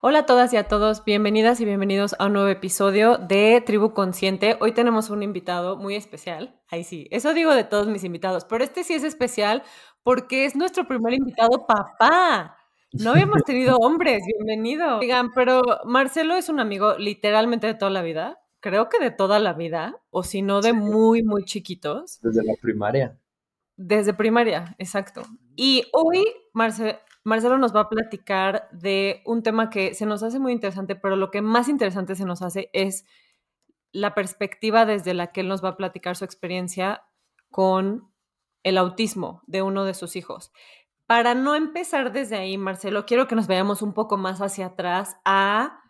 Hola a todas y a todos, bienvenidas y bienvenidos a un nuevo episodio de Tribu Consciente. Hoy tenemos un invitado muy especial. Ahí sí, eso digo de todos mis invitados, pero este sí es especial porque es nuestro primer invitado papá. No habíamos tenido hombres, bienvenido. Digan, pero Marcelo es un amigo literalmente de toda la vida, creo que de toda la vida, o si no de muy, muy chiquitos. Desde la primaria. Desde primaria, exacto. Y hoy Marcelo Marcelo nos va a platicar de un tema que se nos hace muy interesante, pero lo que más interesante se nos hace es la perspectiva desde la que él nos va a platicar su experiencia con el autismo de uno de sus hijos. Para no empezar desde ahí, Marcelo, quiero que nos vayamos un poco más hacia atrás a...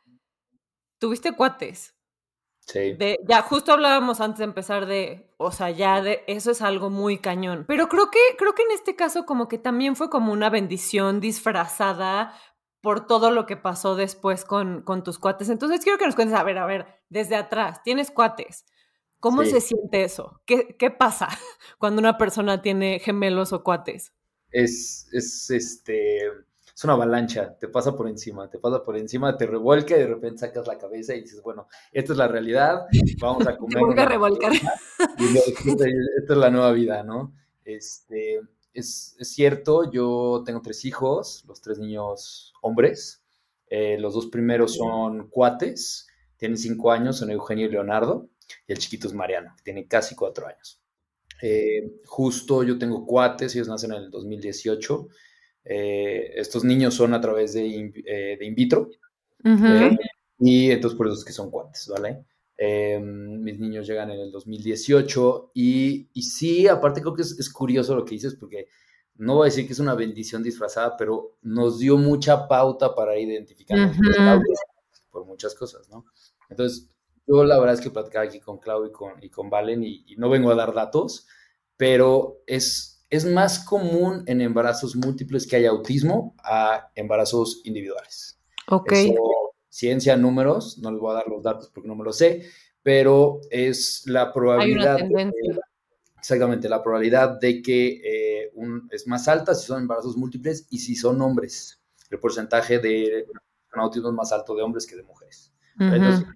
¿Tuviste cuates? Ya justo hablábamos antes de empezar de, o sea, ya de eso es algo muy cañón. Pero creo que creo que en este caso como que también fue como una bendición disfrazada por todo lo que pasó después con, con tus cuates. Entonces quiero que nos cuentes, a ver, a ver, desde atrás, tienes cuates. ¿Cómo se siente eso? ¿Qué, ¿Qué pasa cuando una persona tiene gemelos o cuates? Es, es este es una avalancha, te pasa por encima, te pasa por encima, te revuelca y de repente sacas la cabeza y dices, bueno, esta es la realidad, vamos a comer. Te a revolcar. esta es la nueva vida, ¿no? Este, es, cierto, yo tengo tres hijos, los tres niños hombres, eh, los dos primeros son cuates, tienen cinco años, son Eugenio y Leonardo, y el chiquito es Mariano, que tiene casi cuatro años. Eh, justo yo tengo cuates, ellos nacen en el 2018 eh, estos niños son a través de, eh, in vitro. Eh, y entonces por eso es que son cuates, ¿vale? mis niños llegan en el 2018 y, y sí, aparte creo que es, curioso lo que dices porque no voy a decir que es una bendición disfrazada, pero nos dio mucha pauta para identificar por muchas cosas, ¿no? Entonces, yo la verdad es que platicaba aquí con Clau y con, y con Valen y, y no vengo a dar datos, pero es, es más común en embarazos múltiples que haya autismo a embarazos individuales. Ok. ciencia, números, no les voy a dar los datos porque no me lo sé, pero es la probabilidad. Hay una tendencia. exactamente, la probabilidad de que eh, es más alta si son embarazos múltiples y si son hombres. El porcentaje de autismo es más alto de hombres que de mujeres. Entonces,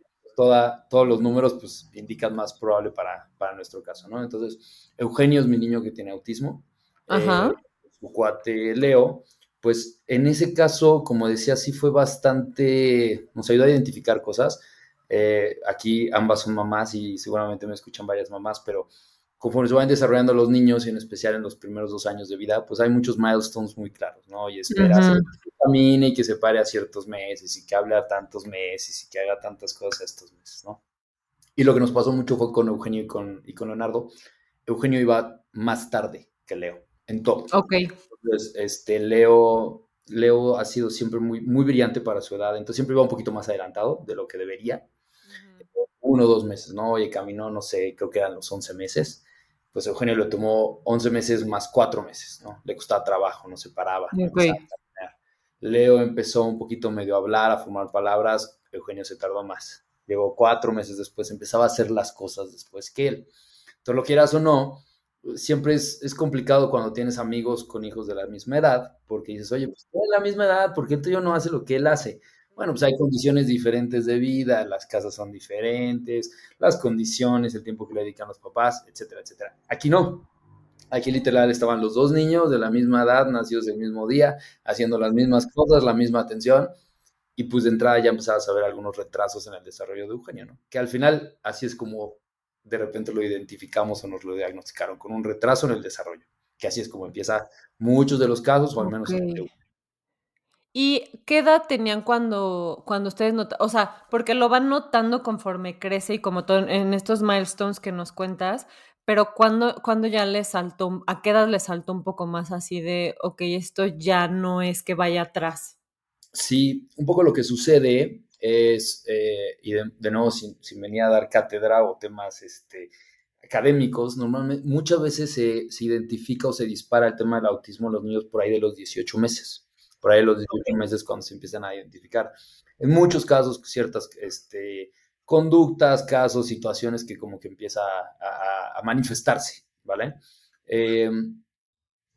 toda, todos los números pues indican más probable para, para, nuestro caso, ¿no? Entonces, Eugenio es mi niño que tiene autismo. Ajá. Eh, su cuate Leo, pues en ese caso, como decía, sí fue bastante, nos ayudó a identificar cosas. Eh, aquí ambas son mamás y seguramente me escuchan varias mamás, pero conforme se van desarrollando los niños y en especial en los primeros dos años de vida, pues hay muchos milestones muy claros, ¿no? Y esperas que camine y que se pare a ciertos meses y que hable a tantos meses y que haga tantas cosas estos meses, ¿no? Y lo que nos pasó mucho fue con Eugenio y con, y con Leonardo. Eugenio iba más tarde que Leo, en todo. Ok. Entonces, este, Leo, Leo ha sido siempre muy, muy brillante para su edad, entonces siempre iba un poquito más adelantado de lo que debería. Uno o dos meses, ¿no? Oye, caminó, no sé, creo que eran los 11 meses pues Eugenio lo tomó 11 meses más 4 meses, ¿no? Le costaba trabajo, no se paraba. Leo empezó un poquito medio a hablar, a formar palabras, Eugenio se tardó más. Llegó cuatro meses después, empezaba a hacer las cosas después que él. Entonces, lo quieras o no, siempre es, es, complicado cuando tienes amigos con hijos de la misma edad, porque dices, oye, pues tiene la misma edad, ¿por qué el tuyo no hace lo que él hace? Bueno, pues hay condiciones diferentes de vida, las casas son diferentes, las condiciones, el tiempo que le dedican los papás, etcétera, etcétera. Aquí no. Aquí literal estaban los dos niños de la misma edad, nacidos el mismo día, haciendo las mismas cosas, la misma atención. Y pues de entrada ya empezabas a ver algunos retrasos en el desarrollo de Eugenio, ¿no? Que al final así es como de repente lo identificamos o nos lo diagnosticaron, con un retraso en el desarrollo. Que así es como empieza muchos de los casos, o al menos en el ¿Y qué edad tenían cuando, cuando ustedes notan? O sea, porque lo van notando conforme crece y como todo en estos milestones que nos cuentas, pero cuando, cuando ya les saltó, ¿a qué edad les saltó un poco más así de, ok, esto ya no es que vaya atrás? Sí, un poco lo que sucede es, eh, y de, nuevo, sin, venir a dar cátedra o temas este, académicos, normalmente muchas veces se, se identifica o se dispara el tema del autismo en los niños por ahí de los 18 meses por ahí los 18 meses cuando se empiezan a identificar. En muchos casos, ciertas este, conductas, casos, situaciones que como que empieza a, manifestarse, ¿vale? Em,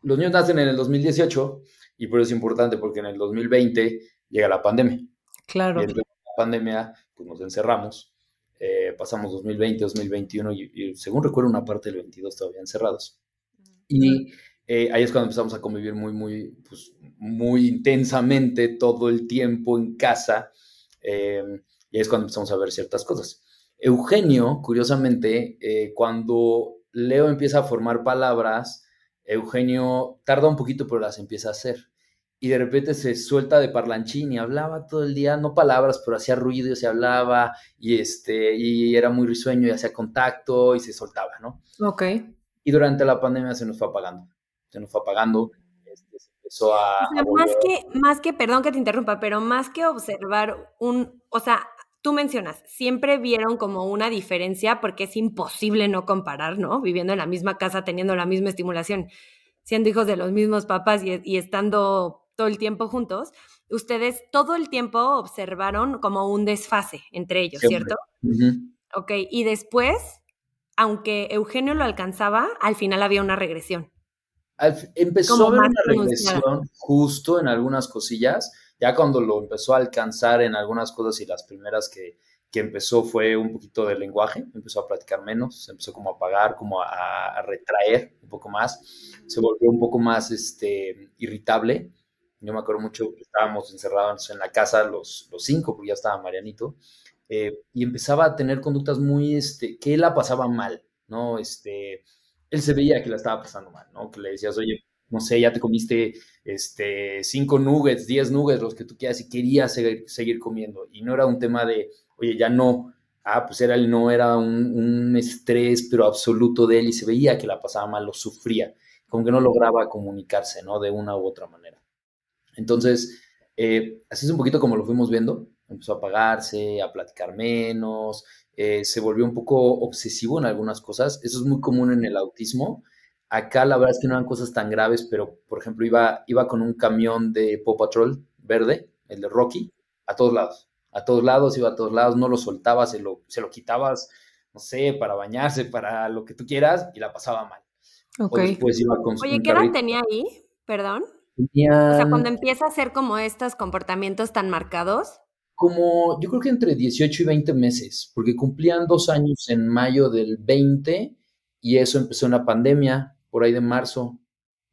los niños nacen en el 2018 y por eso es importante porque en el 2020 llega la pandemia. Claro. Y en la pandemia, pues nos encerramos. Eh, pasamos 2020, 2021 y, y, según recuerdo una parte del 22 todavía encerrados. Y eh, ahí es cuando empezamos a convivir muy, muy, pues, muy intensamente todo el tiempo en casa. Eh, y ahí es cuando empezamos a ver ciertas cosas. Eugenio, curiosamente, eh, cuando Leo empieza a formar palabras, Eugenio tarda un poquito, pero las empieza a hacer. Y de repente se suelta de parlanchín y hablaba todo el día, no palabras, pero hacía ruido y se hablaba, y, este, y era muy risueño y hacía contacto y se soltaba, ¿no? Ok. Y durante la pandemia se nos fue apagando se nos fue apagando, este, se empezó a... O sea, más, que, más que, perdón que te interrumpa, pero más que observar un, o sea, tú mencionas, siempre vieron como una diferencia porque es imposible no comparar, ¿no? Viviendo en la misma casa, teniendo la misma estimulación, siendo hijos de los mismos papás y, y estando todo el tiempo juntos, ustedes todo el tiempo observaron como un desfase entre ellos, Siempre. ¿cierto? Uh -huh. Ok, y después, aunque Eugenio lo alcanzaba, al final había una regresión. Al, empezó a haber una regresión justo en algunas cosillas, ya cuando lo empezó a alcanzar en algunas cosas y las primeras que, que empezó fue un poquito de lenguaje, empezó a platicar menos, se empezó como a apagar, como a, a, retraer un poco más, se volvió un poco más este, irritable. Yo me acuerdo mucho que estábamos encerrados en la casa los, los cinco, porque ya estaba Marianito, eh, y empezaba a tener conductas muy, este, que él la pasaba mal, ¿no? Este, él se veía que la estaba pasando mal, ¿no? Que le decías, oye, no sé, ya te comiste este, cinco nuggets, diez nuggets, los que tú quieras, y seguir, seguir comiendo. Y no era un tema de, oye, ya no. Ah, pues era el no, era un, un, estrés, pero absoluto de él, y se veía que la pasaba mal, lo sufría, como que no lograba comunicarse, ¿no? De una u otra manera. Entonces, eh, así es un poquito como lo fuimos viendo. Empezó a apagarse, a platicar menos, eh, se volvió un poco obsesivo en algunas cosas. Eso es muy común en el autismo. Acá la verdad es que no eran cosas tan graves, pero por ejemplo iba, iba con un camión de Paw Patrol verde, el de Rocky, a todos lados. A todos lados, iba a todos lados, no lo soltabas, se lo, se lo quitabas, no sé, para bañarse, para lo que tú quieras, y la pasaba mal. Okay. Oye, ¿qué edad tenía ahí? Perdón. Tenía... O sea, cuando empieza a hacer como estos comportamientos tan marcados como yo creo que entre 18 y 20 meses, porque cumplían dos años en mayo del 20 y eso empezó una pandemia por ahí de marzo.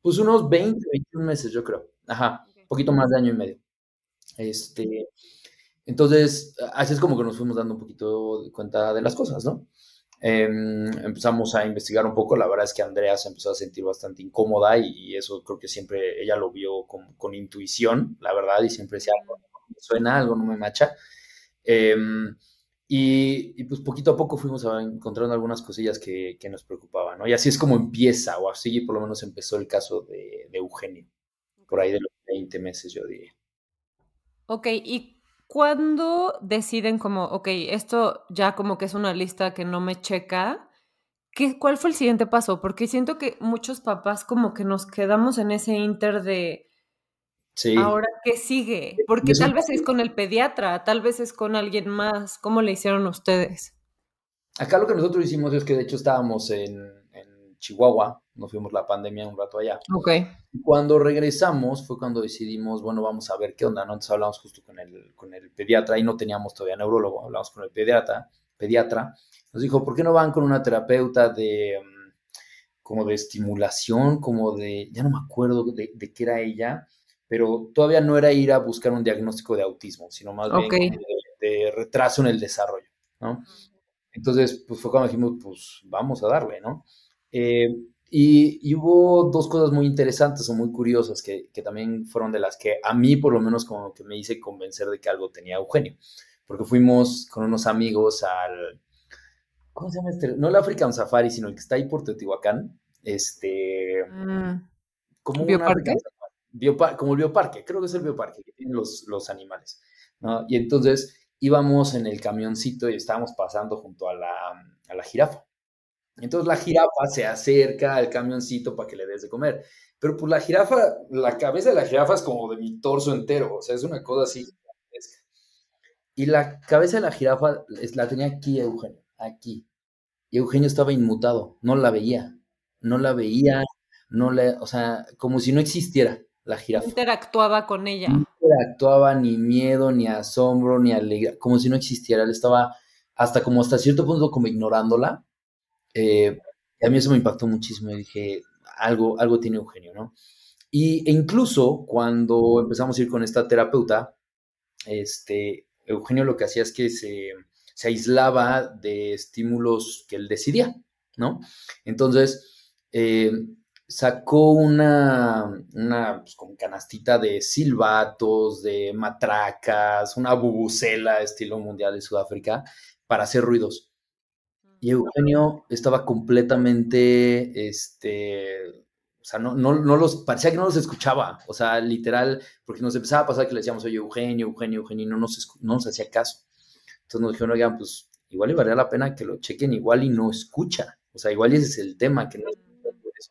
Pues unos 20, 21 meses, yo creo. Ajá, un poquito más de año y medio. Este, entonces, así es como que nos fuimos dando un poquito de cuenta de las cosas, ¿no? Eh, empezamos a investigar un poco, la verdad es que Andrea se empezó a sentir bastante incómoda y, y eso creo que siempre ella lo vio con, con intuición, la verdad, y siempre decía, suena, algo no me macha. Eh, y, pues poquito a poco fuimos encontrando algunas cosillas que, nos preocupaban, ¿no? Y así es como empieza, o así por lo menos empezó el caso de, Eugenio, por ahí de los 20 meses, yo diría. Ok, ¿y cuándo deciden como, ok, esto ya como que es una lista que no me checa? ¿Qué, ¿Cuál fue el siguiente paso? Porque siento que muchos papás como que nos quedamos en ese inter de Sí. Ahora, ¿qué sigue? Porque tal vez es con el pediatra, tal vez es con alguien más. ¿Cómo le hicieron ustedes? Acá lo que nosotros hicimos es que de hecho estábamos en, en Chihuahua, nos fuimos la pandemia un rato allá. Ok. Cuando regresamos fue cuando decidimos, bueno, vamos a ver qué onda, ¿no? Entonces hablamos justo con el, con el pediatra y no teníamos todavía neurólogo, hablamos con el pediatra, pediatra. Nos dijo, ¿por qué no van con una terapeuta de como de estimulación, como de, ya no me acuerdo de, de qué era ella, pero todavía no era ir a buscar un diagnóstico de autismo, sino más okay. bien de, de, retraso en el desarrollo, ¿no? Entonces, pues fue cuando dijimos, pues vamos a darle, ¿no? Eh, y, y, hubo dos cosas muy interesantes o muy curiosas que, que, también fueron de las que a mí por lo menos como que me hice convencer de que algo tenía Eugenio, porque fuimos con unos amigos al, ¿cómo se llama este? No el African Safari, sino el que está ahí por Teotihuacán, este, mm. como un African Safari biopar como el bioparque, creo que es el bioparque que tienen los, los animales, ¿no? Y entonces íbamos en el camioncito y estábamos pasando junto a la, a la jirafa. Entonces la jirafa se acerca al camioncito para que le des de comer. Pero pues la jirafa, la cabeza de la jirafa es como de mi torso entero, o sea, es una cosa así. Y la cabeza de la jirafa la tenía aquí Eugenio, aquí. Y Eugenio estaba inmutado, no la veía, no la veía, no le, o sea, como si no existiera la jirafa. interactuaba con ella. No interactuaba ni miedo, ni asombro, ni alegría, como si no existiera. Él estaba hasta como hasta cierto punto como ignorándola. Eh, a mí eso me impactó muchísimo y dije, algo, algo tiene Eugenio, ¿no? Y e incluso cuando empezamos a ir con esta terapeuta, este, Eugenio lo que hacía es que se, se aislaba de estímulos que él decidía, ¿no? Entonces, eh, sacó una, una pues, como canastita de silbatos, de matracas, una bubucela estilo mundial de Sudáfrica para hacer ruidos. Y Eugenio estaba completamente, este, o sea, no, no, no los, parecía que no los escuchaba, o sea, literal, porque nos empezaba a pasar que le decíamos, oye, Eugenio, Eugenio, Eugenio, y no nos, no nos hacía caso. Entonces nos dijeron, oigan, pues igual y valía la pena que lo chequen igual y no escucha. O sea, igual ese es el tema, que no,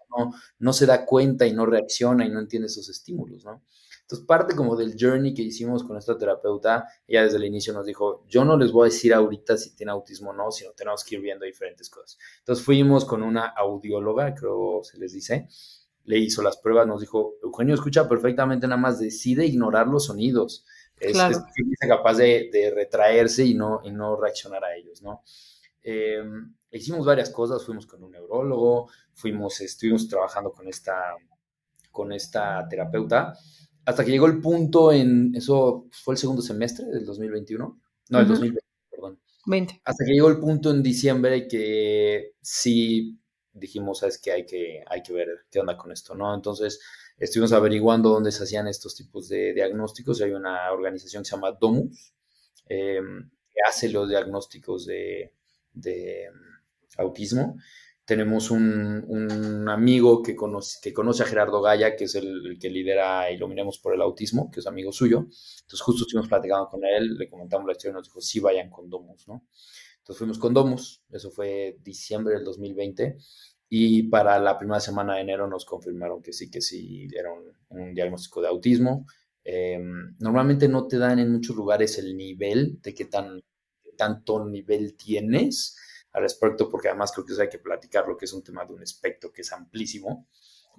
no, no se da cuenta y no reacciona y no entiende esos estímulos, ¿no? Entonces, parte como del journey que hicimos con esta terapeuta, ella desde el inicio nos dijo, yo no les voy a decir ahorita si tiene autismo o no, sino tenemos que ir viendo diferentes cosas. Entonces, fuimos con una audióloga, creo se les dice, le hizo las pruebas, nos dijo, Eugenio escucha perfectamente, nada más decide ignorar los sonidos. Es, Claro. es capaz de, de retraerse y no, y no reaccionar a ellos, ¿no? Eh, hicimos varias cosas, fuimos con un neurólogo, fuimos, estuvimos trabajando con esta, con esta terapeuta, hasta que llegó el punto en, eso fue el segundo semestre del 2021, no, el Ujú. 2020, perdón, 20. hasta que llegó el punto en diciembre que sí dijimos, sabes que hay que, hay que ver qué onda con esto, ¿no? Entonces estuvimos averiguando dónde se hacían estos tipos de diagnósticos. Hay una organización que se llama Domus, eh, que hace los diagnósticos de, de autismo. Tenemos un, un amigo que conoce, que conoce a Gerardo Gaya, que es el, que lidera Iluminemos por el Autismo, que es amigo suyo. Entonces justo estuvimos platicando con él, le comentamos la historia y nos dijo, sí, vayan con Domus, ¿no? Entonces fuimos con Domus, eso fue diciembre del 2020, y para la primera semana de enero nos confirmaron que sí, que sí, era un, diagnóstico de autismo. Eh, normalmente no te dan en muchos lugares el nivel de qué tan, tanto nivel tienes al respecto, porque además creo que eso hay que platicar, lo que es un tema de un espectro que es amplísimo.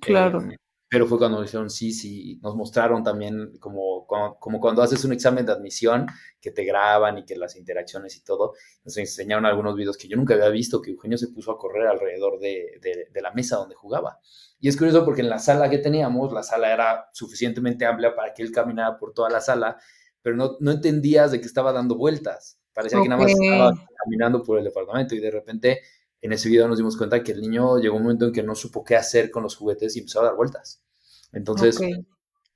Claro. Eh, pero fue cuando nos dijeron sí, sí, nos mostraron también como, como, como, cuando haces un examen de admisión, que te graban y que las interacciones y todo, nos enseñaron algunos videos que yo nunca había visto, que Eugenio se puso a correr alrededor de, de, de la mesa donde jugaba. Y es curioso porque en la sala que teníamos, la sala era suficientemente amplia para que él caminara por toda la sala, pero no, no entendías de que estaba dando vueltas. Parecía okay. que nada más estaba caminando por el departamento y de repente en ese video nos dimos cuenta que el niño llegó un momento en que no supo qué hacer con los juguetes y empezó a dar vueltas. Entonces, okay.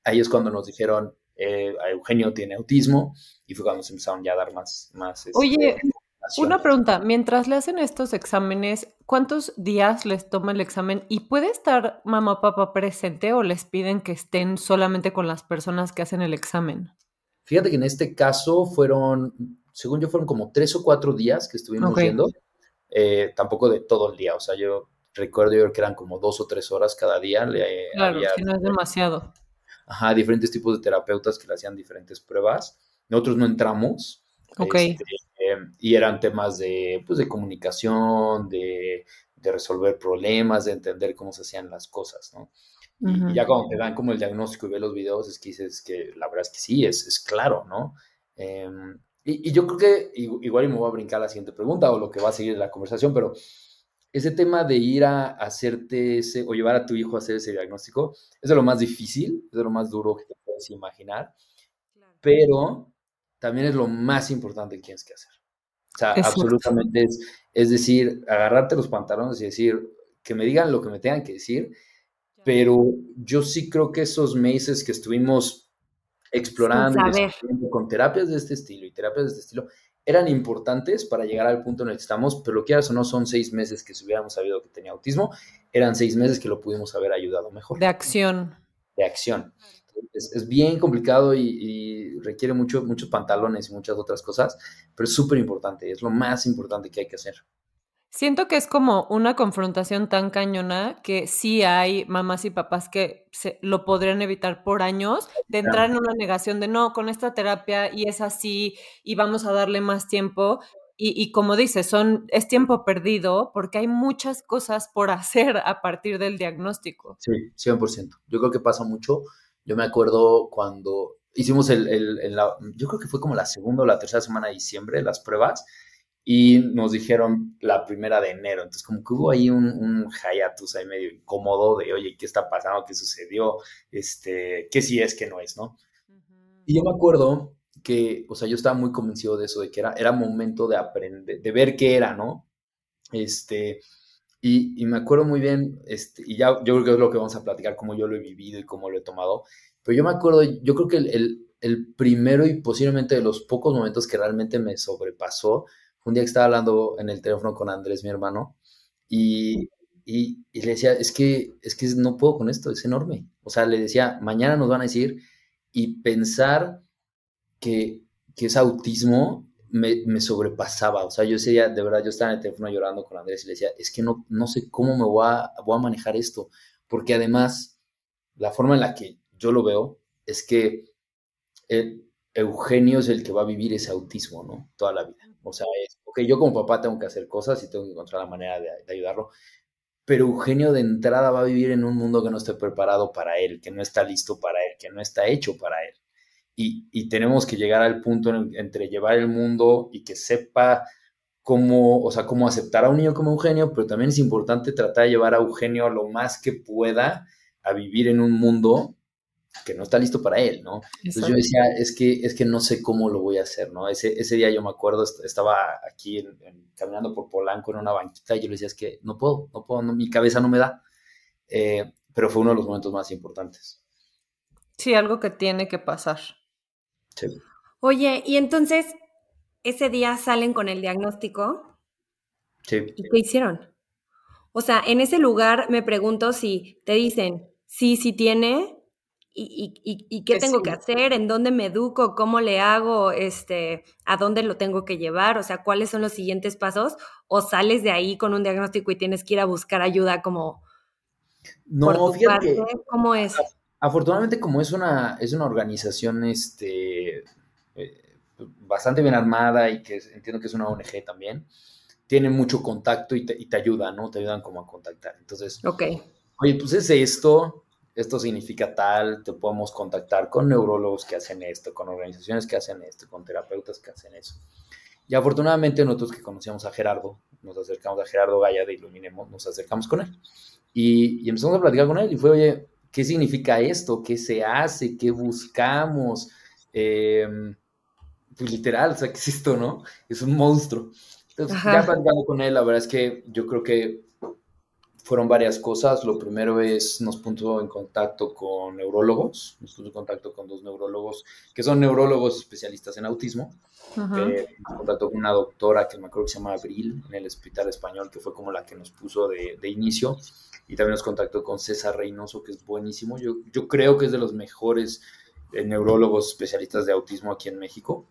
ahí es cuando nos dijeron, eh, Eugenio tiene autismo y fue cuando se empezaron ya a dar más... más Oye, este, una pregunta, mientras le hacen estos exámenes, ¿cuántos días les toma el examen? ¿Y puede estar mamá papá presente o les piden que estén solamente con las personas que hacen el examen? Fíjate que en este caso fueron, según yo, fueron como tres o cuatro días que estuvimos okay. yendo, eh, tampoco de todo el día, o sea, yo recuerdo yo que eran como dos o tres horas cada día. Le, claro, había, que no es demasiado. Ajá, diferentes tipos de terapeutas que le hacían diferentes pruebas. Nosotros no entramos. Ok. Este, eh, y eran temas de, pues, de comunicación, de, de, resolver problemas, de entender cómo se hacían las cosas, ¿no? Uh -huh. Y ya cuando te dan como el diagnóstico y ves los videos, es que dices que la verdad es que sí, es, es claro, ¿no? Eh, y, y, yo creo que igual y me voy a brincar la siguiente pregunta o lo que va a seguir la conversación, pero ese tema de ir a hacerte ese, o llevar a tu hijo a hacer ese diagnóstico, es de lo más difícil, es de lo más duro que te puedes imaginar, claro. pero también es lo más importante que tienes que hacer. O sea, absolutamente es, es decir, agarrarte los pantalones y decir, que me digan lo que me tengan que decir, pero yo sí creo que esos meses que estuvimos explorando con terapias de este estilo y terapias de este estilo, eran importantes para llegar al punto en el que estamos, pero lo que o no son seis meses que si hubiéramos sabido que tenía autismo, eran seis meses que lo pudimos haber ayudado mejor. De acción. De acción. Es, es bien complicado y, y, requiere mucho, muchos pantalones y muchas otras cosas, pero es súper importante, es lo más importante que hay que hacer. Siento que es como una confrontación tan cañona que sí hay mamás y papás que se, lo podrían evitar por años, de entrar en una negación de no, con esta terapia y es así y vamos a darle más tiempo. Y, y como dices, son, es tiempo perdido porque hay muchas cosas por hacer a partir del diagnóstico. Sí, 100%. Yo creo que pasa mucho Yo me acuerdo cuando hicimos el, el, yo creo que fue como la segunda o la tercera semana de diciembre, las pruebas, y nos dijeron la primera de enero. Entonces, como que hubo ahí un, un hiatus ahí medio incómodo de, oye, ¿qué está pasando? ¿Qué sucedió? Este, ¿Qué sí es, qué no es, no? Y yo me acuerdo que, o sea, yo estaba muy convencido de eso, de que era, era momento de aprender, de ver qué era, ¿no? Este, y, y, me acuerdo muy bien, este, y ya yo creo que es lo que vamos a platicar, cómo yo lo he vivido y cómo lo he tomado, pero yo me acuerdo, yo creo que el, el, el primero y posiblemente de los pocos momentos que realmente me sobrepasó un día que estaba hablando en el teléfono con Andrés, mi hermano, y, y, le decía, es que, es que no puedo con esto, es enorme. O sea, le decía, mañana nos van a decir, y pensar que, que es autismo me, me, sobrepasaba. O sea, yo ese día, de verdad, yo estaba en el teléfono llorando con Andrés y le decía, es que no, no sé cómo me voy a, voy a manejar esto, porque además, la forma en la que yo lo veo es que Eugenio es el que va a vivir ese autismo, ¿no? Toda la vida. O sea, es, ok, yo como papá tengo que hacer cosas y tengo que encontrar la manera de, ayudarlo, pero Eugenio de entrada va a vivir en un mundo que no esté preparado para él, que no está listo para él, que no está hecho para él. Y, y tenemos que llegar al punto entre llevar el mundo y que sepa cómo, o sea, cómo aceptar a un niño como Eugenio, pero también es importante tratar de llevar a Eugenio lo más que pueda a vivir en un mundo que no está listo para él, ¿no? Entonces yo decía, es que, es que no sé cómo lo voy a hacer, ¿no? Ese, ese día yo me acuerdo, estaba aquí caminando por Polanco en una banquita y yo le decía, es que no puedo, no puedo, mi cabeza no me da. Eh, pero fue uno de los momentos más importantes. Sí, algo que tiene que pasar. Sí. Oye, y entonces, ese día salen con el diagnóstico. Sí. ¿Y qué hicieron? O sea, en ese lugar me pregunto si te dicen, sí, sí tiene, y, qué tengo que hacer, en dónde me educo, cómo le hago, este, a dónde lo tengo que llevar, o sea, cuáles son los siguientes pasos, o sales de ahí con un diagnóstico y tienes que ir a buscar ayuda como... No, fíjate ¿Cómo es? Afortunadamente, como es una, es una organización este, eh, bastante bien armada y que entiendo que es una ONG también, tiene mucho contacto y te, y te ayudan, ¿no? Te ayudan como a contactar. Entonces, ok. Oye, pues es esto, esto significa tal, te podemos contactar con neurólogos que hacen esto, con organizaciones que hacen esto, con terapeutas que hacen eso. Y afortunadamente nosotros que conocíamos a Gerardo, nos acercamos a Gerardo Gaya de Iluminemos, nos acercamos con él. Y, empezamos a platicar con él y fue, oye, ¿qué significa esto? ¿Qué se hace? ¿Qué buscamos? Em, pues literal, o sea, ¿qué es esto, no? Es un monstruo. Entonces, ya platicando con él, la verdad es que yo creo que fueron varias cosas. Lo primero es, nos puso en contacto con neurólogos, nos puso en contacto con dos neurólogos, que son neurólogos especialistas en autismo. Eh, nos contactó con una doctora que me acuerdo que se llama Abril, en el Hospital Español, que fue como la que nos puso de, de inicio. Y también nos contactó con César Reynoso, que es buenísimo. Yo, yo creo que es de los mejores eh, neurólogos especialistas de autismo aquí en México.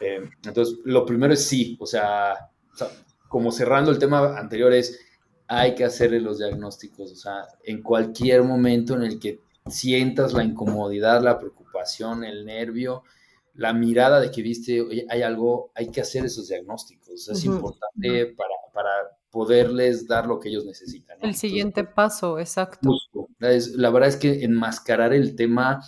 Eh, entonces, lo primero es sí, o sea, o sea, como cerrando el tema anterior es hay que hacerle los diagnósticos, o sea, en cualquier momento en el que sientas la incomodidad, la preocupación, el nervio, la mirada de que viste, oye, hay algo, hay que hacer esos diagnósticos, es importante para, para, poderles dar lo que ellos necesitan. El siguiente paso, exacto. la verdad es que enmascarar el tema,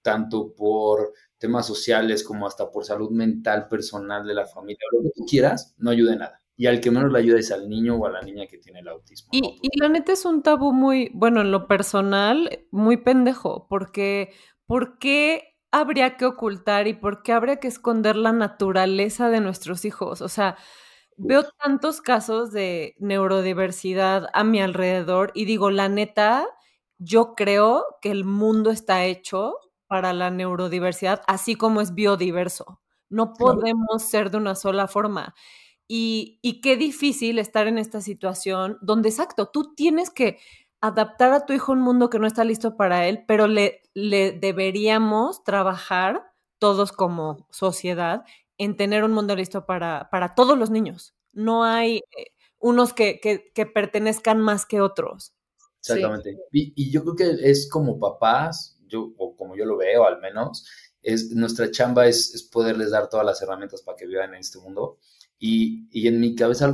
tanto por temas sociales como hasta por salud mental, personal de la familia, lo que tú quieras, no ayuda en nada y al que menos le ayuda es al niño o a la niña que tiene el autismo. Y, y, la neta es un tabú muy, bueno, en lo personal, muy pendejo, porque ¿por qué habría que ocultar y por qué habría que esconder la naturaleza de nuestros hijos? O sea, veo tantos casos de neurodiversidad a mi alrededor y digo, la neta, yo creo que el mundo está hecho para la neurodiversidad, así como es biodiverso. No podemos ser de una sola forma. Y, qué difícil estar en esta situación donde, exacto, tú tienes que adaptar a tu hijo a un mundo que no está listo para él, pero le, le deberíamos trabajar todos como sociedad en tener un mundo listo para, para todos los niños. No hay eh, unos que, que, pertenezcan más que otros. Exactamente. Y, yo creo que es como papás, yo, o como yo lo veo al menos, es, nuestra chamba es, es poderles dar todas las herramientas para que vivan en este mundo y, y, en mi cabeza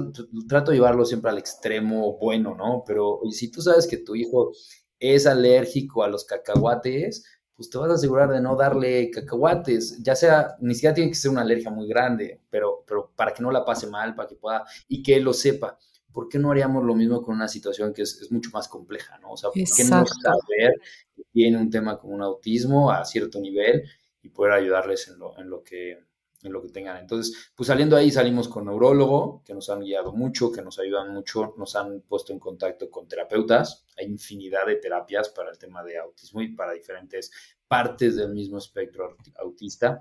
trato de llevarlo siempre al extremo bueno, ¿no? Pero si tú sabes que tu hijo es alérgico a los cacahuates, pues te vas a asegurar de no darle cacahuates, ya sea, ni siquiera tiene que ser una alergia muy grande, pero, pero para que no la pase mal, para que pueda, y que él lo sepa. ¿Por qué no haríamos lo mismo con una situación que es, mucho más compleja, ¿no? O sea, ¿por qué no saber que tiene un tema como un autismo a cierto nivel y poder ayudarles en lo, en lo que en lo que tengan. Entonces, pues saliendo ahí salimos con neurólogo, que nos han guiado mucho, que nos ayudan mucho, nos han puesto en contacto con terapeutas. Hay infinidad de terapias para el tema de autismo y para diferentes partes del mismo espectro autista.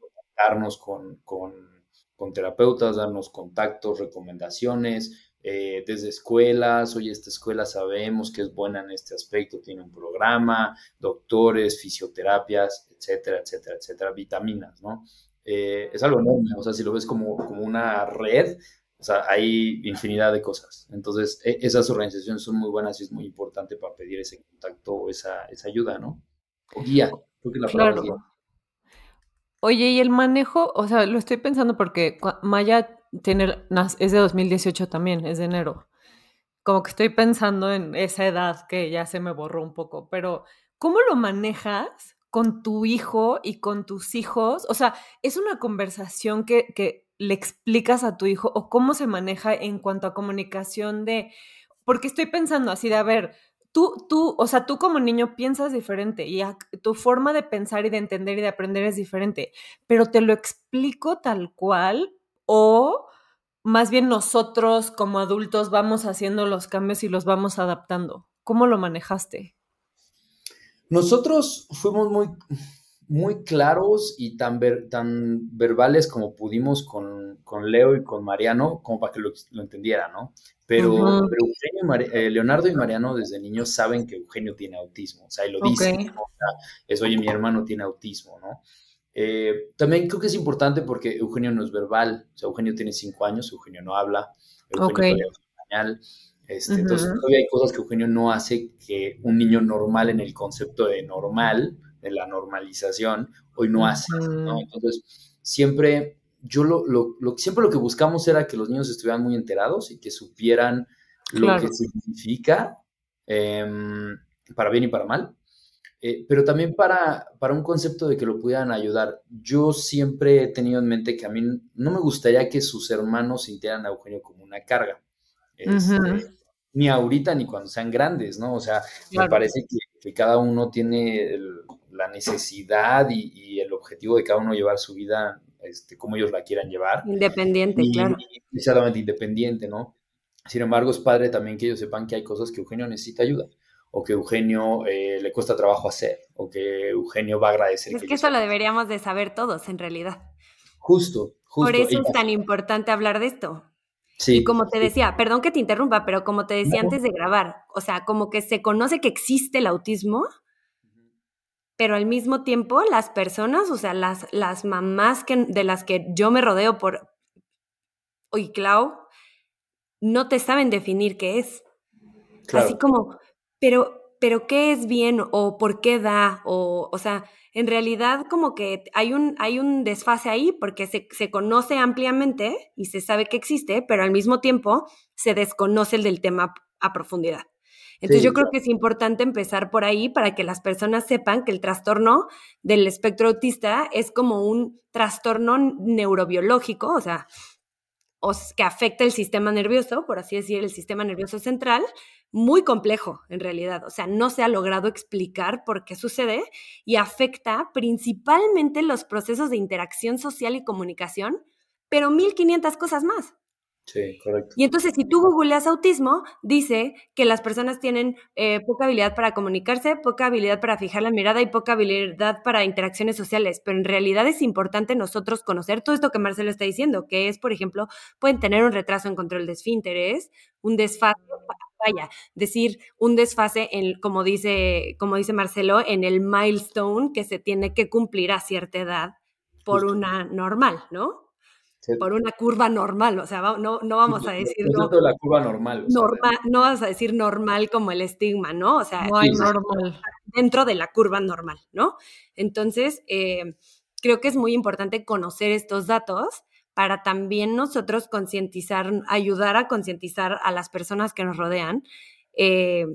Contactarnos con, con, terapeutas, darnos contactos, recomendaciones, eh, desde escuelas, oye, esta escuela sabemos que es buena en este aspecto, tiene un programa, doctores, fisioterapias, etcétera, etcétera, etcétera, vitaminas, ¿no? Eh, es algo enorme, o sea, si lo ves como, como una red, o sea, hay infinidad de cosas. Entonces, e, esas organizaciones son muy buenas y es muy importante para pedir ese contacto o esa, esa ayuda, ¿no? O guía, creo que la palabra guía. Oye, y el manejo, o sea, lo estoy pensando porque Maya tiene, es de 2018 también, es de enero. Como que estoy pensando en esa edad que ya se me borró un poco, pero ¿cómo lo manejas con tu hijo y con tus hijos? O sea, ¿es una conversación que, le explicas a tu hijo o cómo se maneja en cuanto a comunicación de, porque estoy pensando así de, a ver, tú, tú, o sea, tú como niño piensas diferente y tu forma de pensar y de entender y de aprender es diferente, pero te lo explico tal cual o más bien nosotros como adultos vamos haciendo los cambios y los vamos adaptando. ¿Cómo lo manejaste? Nosotros fuimos muy, muy claros y tan, tan verbales como pudimos con, Leo y con Mariano, como para que lo, lo entendieran, ¿no? Pero, eh, Leonardo y Mariano desde niños saben que Eugenio tiene autismo, o sea, y lo dicen, es, oye, mi hermano tiene autismo, ¿no? Eh, también creo que es importante porque Eugenio no es verbal, o sea, Eugenio tiene cinco años, Eugenio no habla, Eugenio okay. Este, entonces, todavía hay cosas que Eugenio no hace que un niño normal en el concepto de normal, de la normalización, hoy no hace, ¿no? Entonces, siempre, yo lo, lo, siempre lo que buscamos era que los niños estuvieran muy enterados y que supieran lo que significa, em, para bien y para mal, eh, pero también para, para un concepto de que lo pudieran ayudar. Yo siempre he tenido en mente que a mí no me gustaría que sus hermanos sintieran a Eugenio como una carga. Este, ni ahorita ni cuando sean grandes, ¿no? O sea, me parece que, cada uno tiene la necesidad y, el objetivo de cada uno llevar su vida este, como ellos la quieran llevar. Independiente, claro. exactamente, independiente, ¿no? Sin embargo, es padre también que ellos sepan que hay cosas que Eugenio necesita ayuda, o que Eugenio eh, le cuesta trabajo hacer, o que Eugenio va a agradecer. Es que, eso lo deberíamos de saber todos, en realidad. Justo, justo. Por eso es tan importante hablar de esto. Y como te decía, perdón que te interrumpa, pero como te decía antes de grabar, o sea, como que se conoce que existe el autismo, pero al mismo tiempo las personas, o sea, las, las mamás que, de las que yo me rodeo por, oye, Clau, no te saben definir qué es. Así como, pero, pero ¿qué es bien o por qué da? O, o sea, en realidad como que hay un, hay un desfase ahí porque se, conoce ampliamente y se sabe que existe, pero al mismo tiempo se desconoce el del tema a profundidad. Entonces yo creo que es importante empezar por ahí para que las personas sepan que el trastorno del espectro autista es como un trastorno neurobiológico, o sea, que afecta el sistema nervioso, por así decir, el sistema nervioso central, muy complejo en realidad. O sea, no se ha logrado explicar por qué sucede y afecta principalmente los procesos de interacción social y comunicación, pero 1500 cosas más. Sí, correcto. Y entonces, si tú googleas autismo, dice que las personas tienen eh, poca habilidad para comunicarse, poca habilidad para fijar la mirada y poca habilidad para interacciones sociales. Pero en realidad es importante nosotros conocer todo esto que Marcelo está diciendo, que es, por ejemplo, pueden tener un retraso en control de esfínteres, un desfase, vaya, decir un desfase en, como dice, como dice Marcelo, en el milestone que se tiene que cumplir a cierta edad por una normal, ¿no? Por una curva normal, o sea, no, no vamos a decir... No, la curva normal. normal no vas a decir normal como el estigma, ¿no? O sea, no hay normal. Dentro de la curva normal, ¿no? Entonces, eh, creo que es muy importante conocer estos datos para también nosotros concientizar, ayudar a concientizar a las personas que nos rodean, eh,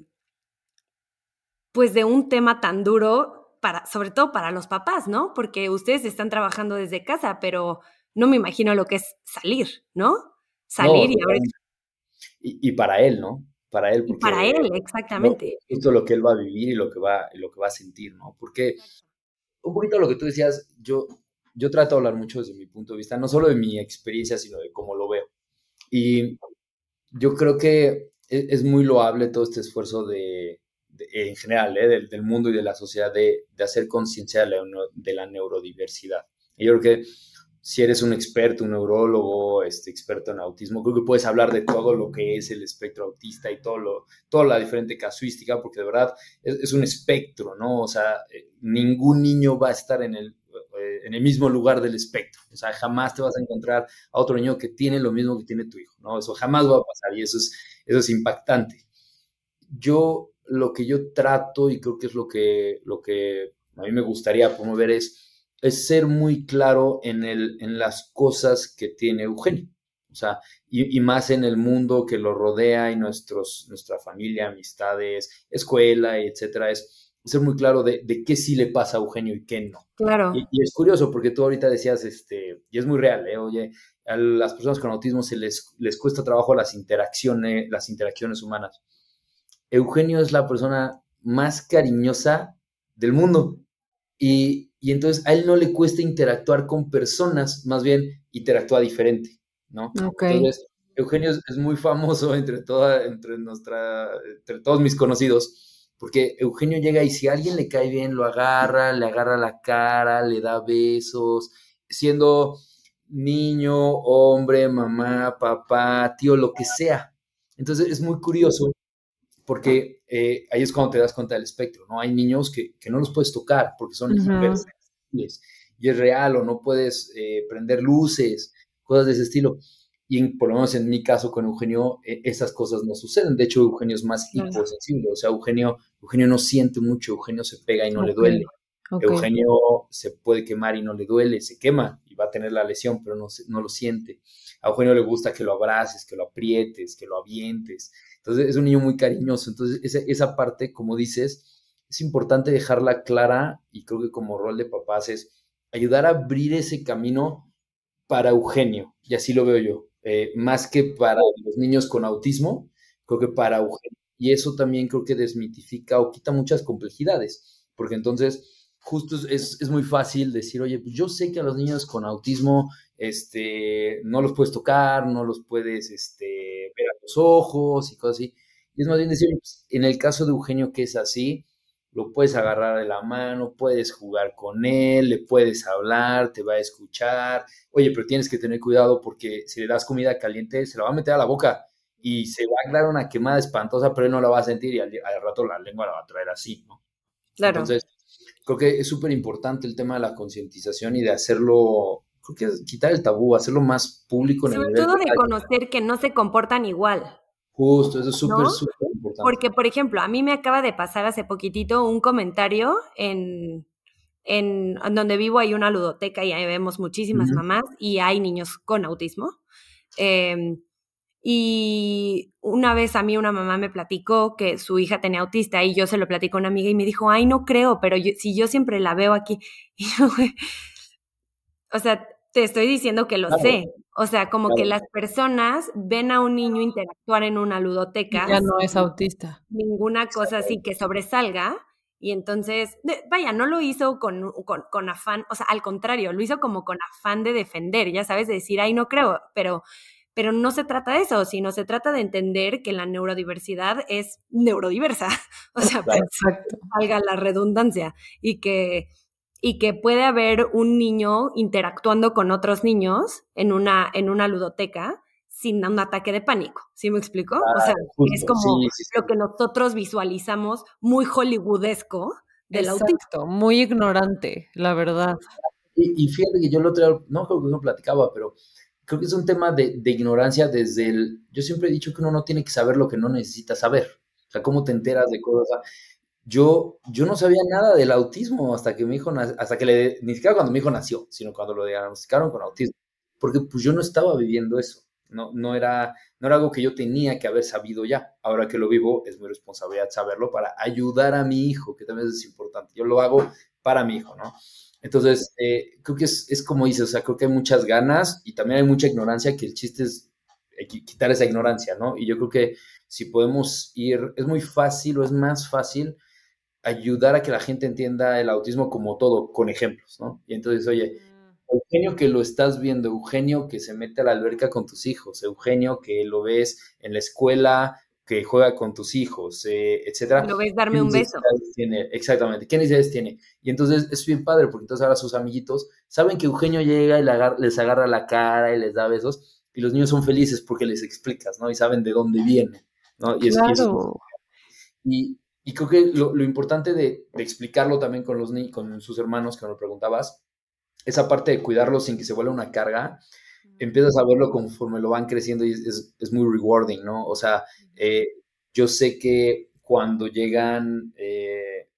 pues de un tema tan duro para, sobre todo para los papás, ¿no? Porque ustedes están trabajando desde casa, pero no me imagino lo que es salir, ¿no? Salir y, abrir. y, para él, ¿no? Para él. Porque para él, exactamente. esto es lo que él va a vivir y lo que va, lo que va a sentir, ¿no? Porque un poquito lo que tú decías, yo, yo trato de hablar mucho desde mi punto de vista, no solo de mi experiencia, sino de cómo lo veo. Y yo creo que e, es, muy loable todo este esfuerzo de, en general, ¿eh? del, mundo y de la sociedad de, hacer conciencia de, de, la neurodiversidad. Y yo creo que si eres un experto, un neurólogo, este, experto en autismo, creo que puedes hablar de todo lo que es el espectro autista y todo lo, toda la diferente casuística, porque de verdad es, un espectro, ¿no? O sea, eh, ningún niño va a estar en el, eh, en el mismo lugar del espectro. O sea, jamás te vas a encontrar a otro niño que tiene lo mismo que tiene tu hijo, ¿no? Eso jamás va a pasar y eso es, eso es impactante. Yo, lo que yo trato y creo que es lo que, lo que a mí me gustaría promover es es ser muy claro en, el, en las cosas que tiene Eugenio. O sea, y, más en el mundo que lo rodea y nuestros, nuestra familia, amistades, escuela, etcétera, es ser muy claro de, qué sí le pasa a Eugenio y qué no. Claro. Y, es curioso porque tú ahorita decías, este, y es muy real, ¿eh? oye, a las personas con autismo se les, les cuesta trabajo las interacciones, las interacciones humanas. Eugenio es la persona más cariñosa del mundo. Y, y entonces a él no le cuesta interactuar con personas, más bien interactúa diferente, ¿no? Entonces, Eugenio es, muy famoso entre, toda, entre, nuestra, entre todos mis conocidos, porque Eugenio llega y si a alguien le cae bien, lo agarra, le agarra la cara, le da besos, siendo niño, hombre, mamá, papá, tío, lo que sea. Entonces es muy curioso porque eh, ahí es cuando te das cuenta del espectro, ¿no? Hay niños que, que no los puedes tocar porque son hipersensibles y es real o no puedes eh, prender luces, cosas de ese estilo. Y por lo menos en mi caso con Eugenio, eh, esas cosas no suceden. De hecho, Eugenio es más hiposensible. O sea, Eugenio, Eugenio no siente mucho, Eugenio se pega y no le duele. Eugenio se puede quemar y no le duele, se quema y va a tener la lesión, pero no, no lo siente. A Eugenio le gusta que lo abraces, que lo aprietes, que lo avientes. Entonces es un niño muy cariñoso. Entonces esa, esa parte, como dices, es importante dejarla clara y creo que como rol de papás es ayudar a abrir ese camino para Eugenio, y así lo veo yo, eh, más que para los niños con autismo, creo que para Eugenio. Y eso también creo que desmitifica o quita muchas complejidades, porque entonces justo es, es, muy fácil decir, oye, pues yo sé que a los niños con autismo este, no los puedes tocar, no los puedes este, ver a los ojos y cosas así. Y es más bien decir, pues, en el caso de Eugenio que es así, lo puedes agarrar de la mano, puedes jugar con él, le puedes hablar, te va a escuchar. Oye, pero tienes que tener cuidado porque si le das comida caliente, se la va a meter a la boca y se va a dar una quemada espantosa, pero él no la va a sentir y al, rato la lengua la va a traer así, ¿no? Claro. Entonces, creo que es súper importante el tema de la concientización y de hacerlo, creo que es quitar el tabú, hacerlo más público. En Sobre todo de conocer que no se comportan igual. Justo, eso es súper, súper importante. Porque, por ejemplo, a mí me acaba de pasar hace poquitito un comentario en, en, donde vivo hay una ludoteca y ahí vemos muchísimas mamás y hay niños con autismo. Em, y una vez a mí una mamá me platicó que su hija tenía autista y yo se lo platicó a una amiga y me dijo, ay, no creo, pero si yo siempre la veo aquí. Y yo, o sea, te estoy diciendo que lo sé. O sea, como que las personas ven a un niño interactuar en una ludoteca. Ya no es autista. Ninguna cosa así que sobresalga. Y entonces, vaya, no lo hizo con, con, afán, o sea, al contrario, lo hizo como con afán de defender, ya sabes, de decir, ay, no creo, pero, pero no se trata de eso, sino se trata de entender que la neurodiversidad es neurodiversa, o sea, salga la redundancia, y que, y que puede haber un niño interactuando con otros niños en una, en una ludoteca sin un ataque de pánico, ¿sí me explico? o sea, es como lo que nosotros visualizamos muy hollywoodesco del Exacto, muy ignorante, la verdad. Y, fíjate que yo lo otro, no creo que no platicaba, pero creo que es un tema de, de, ignorancia desde el, yo siempre he dicho que uno no tiene que saber lo que no necesita saber. O sea, cómo te enteras de cosas. Yo, yo no sabía nada del autismo hasta que mi hijo, hasta que le, ni siquiera cuando mi hijo nació, sino cuando lo diagnosticaron con autismo, porque pues yo no estaba viviendo eso, no, no, era, no era algo que yo tenía que haber sabido ya, ahora que lo vivo es mi responsabilidad saberlo para ayudar a mi hijo, que también es importante, yo lo hago para mi hijo, ¿no? Entonces, eh, creo que es, es, como dices, o sea, creo que hay muchas ganas y también hay mucha ignorancia, que el chiste es eh, quitar esa ignorancia, ¿no? Y yo creo que si podemos ir, es muy fácil o es más fácil ayudar a que la gente entienda el autismo como todo, con ejemplos, ¿no? Y entonces, oye, mm. Eugenio que lo estás viendo, Eugenio que se mete a la alberca con tus hijos, Eugenio que lo ves en la escuela, que juega con tus hijos, eh, etcétera. Lo ves darme un beso. Tiene? Exactamente. ¿Qué necesidades tiene? Y entonces es bien padre, porque entonces ahora sus amiguitos saben que Eugenio llega y les agarra la cara y les da besos, y los niños son felices porque les explicas, ¿no? Y saben de dónde viene, ¿no? Y, claro. y, y creo que lo, lo importante de, de, explicarlo también con, los, con sus hermanos, que me lo preguntabas, esa parte de cuidarlos sin que se vuelva una carga, empiezas a verlo conforme lo van creciendo y es, es muy rewarding, ¿no? O sea, eh, yo sé que cuando llegan eh,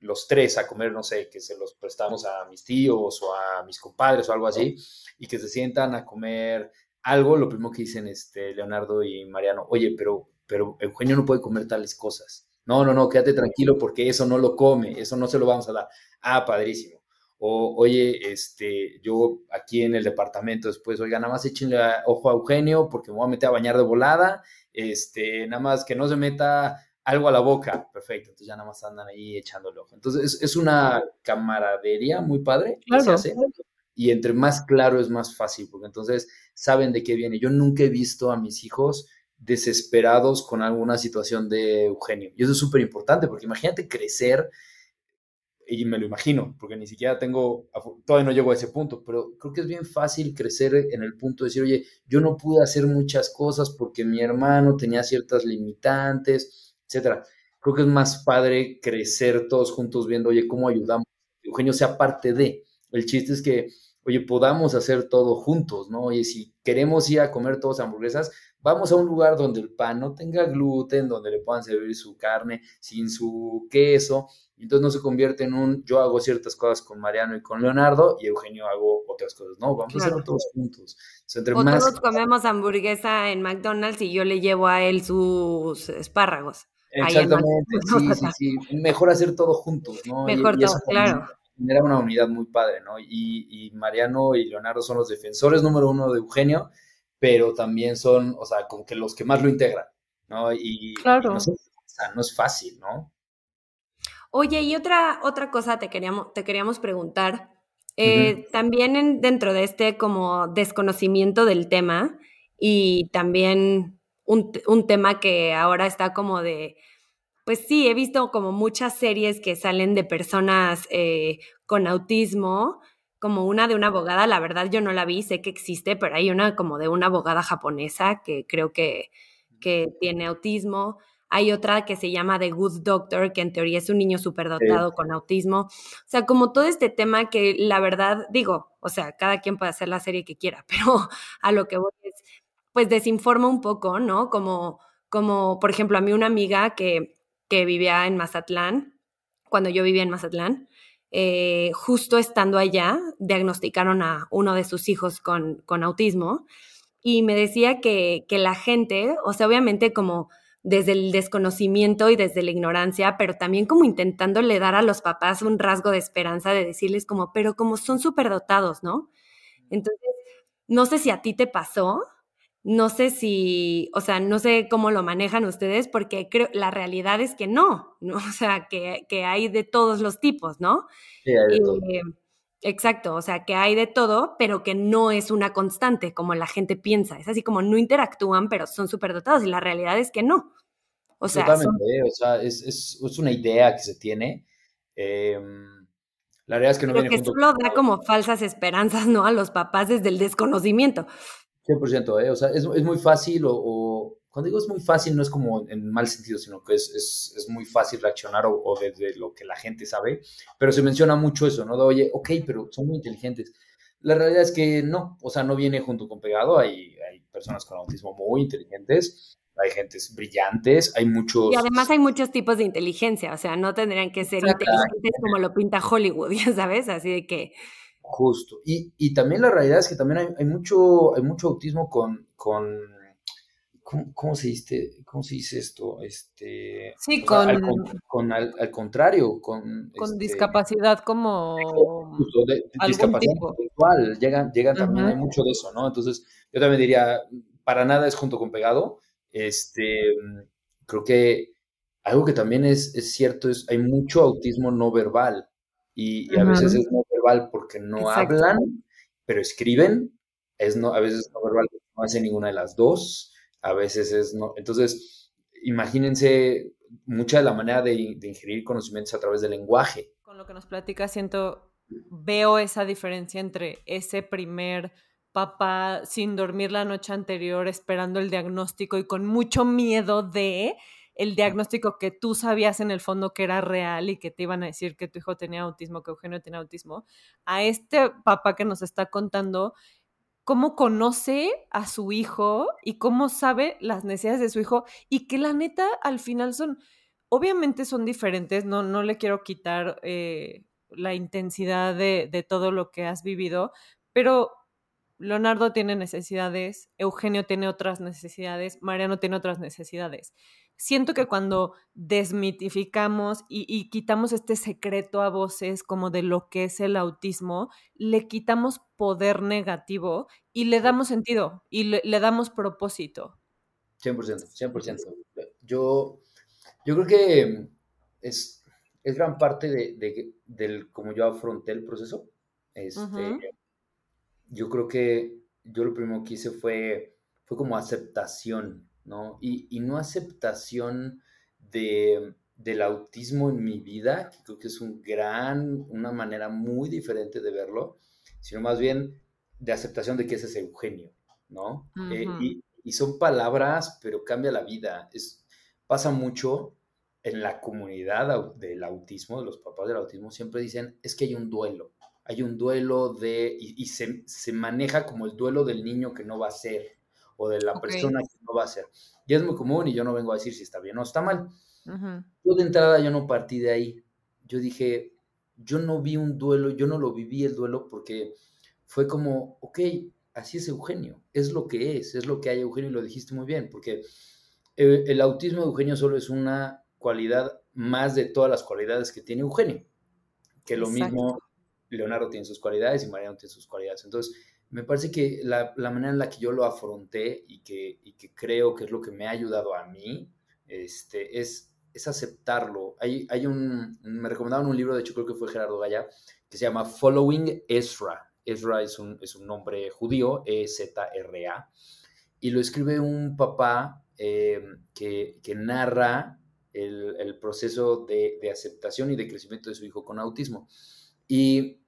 los tres a comer, no sé, que se los prestamos a mis tíos o a mis compadres o algo así, y que se sientan a comer algo, lo primero que dicen este, Leonardo y Mariano, oye, pero, pero Eugenio no puede comer tales cosas. No, no, no, quédate tranquilo porque eso no lo come, eso no se lo vamos a dar. Ah, padrísimo. O, oye, este, yo aquí en el departamento después, oiga, nada más échenle ojo a Eugenio porque me voy a meter a bañar de volada, este, nada más que no se meta algo a la boca. Perfecto, entonces ya nada más andan ahí echándole ojo. Entonces es, una camaradería muy padre. Claro. y entre más claro es más fácil, porque entonces saben de qué viene. Yo nunca he visto a mis hijos desesperados con alguna situación de Eugenio. Y eso es súper importante, porque imagínate crecer, y me lo imagino, porque ni siquiera tengo, todavía no llego a ese punto, pero creo que es bien fácil crecer en el punto de decir, oye, yo no pude hacer muchas cosas porque mi hermano tenía ciertas limitantes, etcétera. Creo que es más padre crecer todos juntos viendo, oye, cómo ayudamos. Eugenio sea parte de. El chiste es que, oye, podamos hacer todo juntos, ¿no? Oye, si queremos ir a comer todos hamburguesas, vamos a un lugar donde el pan no tenga gluten, donde le puedan servir su carne sin su queso, entonces no se convierte en un yo hago ciertas cosas con Mariano y con Leonardo y Eugenio hago otras cosas, no, vamos a hacerlo todos juntos. O, todos comemos hamburguesa en McDonald's y yo le llevo a él sus espárragos. Exactamente, sí, sí, sí, mejor hacer todo juntos, ¿no? Mejor todo, claro. Era una unidad muy padre, ¿no? Y, y Mariano y Leonardo son los defensores número uno de Eugenio pero también son, o sea, como que los que más lo integran, ¿no? Y, claro. no, es, fácil, ¿no? Oye, y otra, otra cosa te queríamos, te queríamos preguntar. Eh, también dentro de este como desconocimiento del tema y también un, un, tema que ahora está como de, pues sí, he visto como muchas series que salen de personas eh, con autismo como una de una abogada, la verdad yo no la vi, sé que existe, pero hay una como de una abogada japonesa que creo que, que tiene autismo. Hay otra que se llama The Good Doctor, que en teoría es un niño superdotado con autismo. O sea, como todo este tema que la verdad, digo, o sea, cada quien puede hacer la serie que quiera, pero a lo que voy es, pues desinforma un poco, ¿no? Como, como por ejemplo, a mí una amiga que, que vivía en Mazatlán, cuando yo vivía en Mazatlán, eh, justo estando allá, diagnosticaron a uno de sus hijos con, con autismo y me decía que, que, la gente, o sea, obviamente como desde el desconocimiento y desde la ignorancia, pero también como intentándole dar a los papás un rasgo de esperanza de decirles como, pero como son superdotados, ¿no? Entonces, no sé si a ti te pasó, no sé si, o sea, no sé cómo lo manejan ustedes, porque creo, la realidad es que no, ¿no? O sea, que, que hay de todos los tipos, ¿no? Sí, hay de todo. Exacto, o sea, que hay de todo, pero que no es una constante, como la gente piensa. Es así como no interactúan, pero son superdotados, y la realidad es que no. O sea, Totalmente, eh, o sea es, es, es, una idea que se tiene. Eh, la realidad es que no pero viene que solo da como falsas esperanzas, ¿no? A los papás desde el desconocimiento. 100%, ¿eh? O sea, es, es muy fácil o, cuando digo es muy fácil no es como en mal sentido, sino que es, es, es muy fácil reaccionar o, o, desde lo que la gente sabe, pero se menciona mucho eso, ¿no? De, oye, ok, pero son muy inteligentes. La realidad es que no, o sea, no viene junto con pegado, hay, hay personas con autismo muy inteligentes, hay gentes brillantes, hay muchos... Y además hay muchos tipos de inteligencia, o sea, no tendrían que ser inteligentes como lo pinta Hollywood, ya sabes, así de que Justo. Y, y, también la realidad es que también hay, hay, mucho, hay mucho autismo con, con, ¿cómo, se dice, ¿cómo se dice esto? Este, sí, con, al, contrario, con, con este discapacidad como discapacidad intelectual, llegan, llegan también, hay mucho de eso, ¿no? Entonces, yo también diría, para nada es junto con pegado, este, creo que algo que también es, es cierto es, hay mucho autismo no verbal, y, a veces es no verbal porque no hablan, pero escriben, es no, a veces no verbal porque no hace ninguna de las dos, a veces es no. Entonces, imagínense mucha de la manera de, ingerir conocimientos a través del lenguaje. Con lo que nos platica, siento, veo esa diferencia entre ese primer papá sin dormir la noche anterior esperando el diagnóstico y con mucho miedo de el diagnóstico que tú sabías en el fondo que era real y que te iban a decir que tu hijo tenía autismo, que Eugenio tenía autismo, a este papá que nos está contando cómo conoce a su hijo y cómo sabe las necesidades de su hijo y que la neta al final son, obviamente son diferentes, no, no le quiero quitar eh, la intensidad de, de todo lo que has vivido, pero Leonardo tiene necesidades, Eugenio tiene otras necesidades, Mariano tiene otras necesidades siento que cuando desmitificamos y, quitamos este secreto a voces como de lo que es el autismo, le quitamos poder negativo y le damos sentido y le, damos propósito. 100%, 100%. Yo, yo creo que es, es gran parte de, de, del cómo yo afronté el proceso. Este, Yo creo que yo lo primero que hice fue, fue como aceptación ¿no? Y, no aceptación de, del autismo en mi vida, que creo que es un gran, una manera muy diferente de verlo, sino más bien de aceptación de que ese es Eugenio, ¿no? Eh, y, son palabras, pero cambia la vida. Es, pasa mucho en la comunidad del autismo, de los papás del autismo, siempre dicen, es que hay un duelo, hay un duelo de, y, se, se, maneja como el duelo del niño que no va a ser, o de la persona que no va a ser. Y es muy común y yo no vengo a decir si está bien o está mal. Yo de entrada yo no partí de ahí. Yo dije, yo no vi un duelo, yo no lo viví el duelo porque fue como, ok, así es Eugenio, es lo que es, es lo que hay Eugenio y lo dijiste muy bien, porque el, autismo de Eugenio solo es una cualidad más de todas las cualidades que tiene Eugenio, que lo mismo Leonardo tiene sus cualidades y Mariano tiene sus cualidades. Entonces, me parece que la, manera en la que yo lo afronté y que, que, creo que es lo que me ha ayudado a mí, este, es, es aceptarlo. Hay, hay un, me recomendaban un libro, de hecho creo que fue Gerardo Gaya, que se llama Following Ezra. Ezra es un, es un nombre judío, E-Z-R-A, y lo escribe un papá eh, que, que, narra el, el proceso de, de aceptación y de crecimiento de su hijo con autismo. Y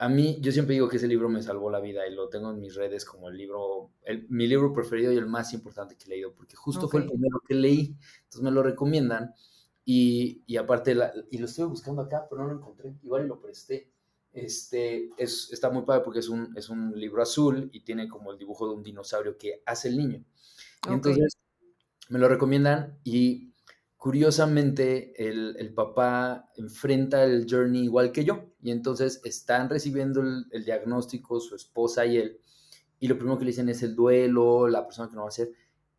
a mí, yo siempre digo que ese libro me salvó la vida y lo tengo en mis redes como el libro, el, mi libro preferido y el más importante que he leído, porque justo fue el primero que leí, entonces me lo recomiendan y, y aparte, y lo estoy buscando acá, pero no lo encontré, igual y lo presté. Este, es, está muy padre porque es un, es un libro azul y tiene como el dibujo de un dinosaurio que hace el niño. entonces me lo recomiendan y curiosamente el, papá enfrenta el journey igual que yo y entonces están recibiendo el, diagnóstico su esposa y él y lo primero que le dicen es el duelo, la persona que no va a ser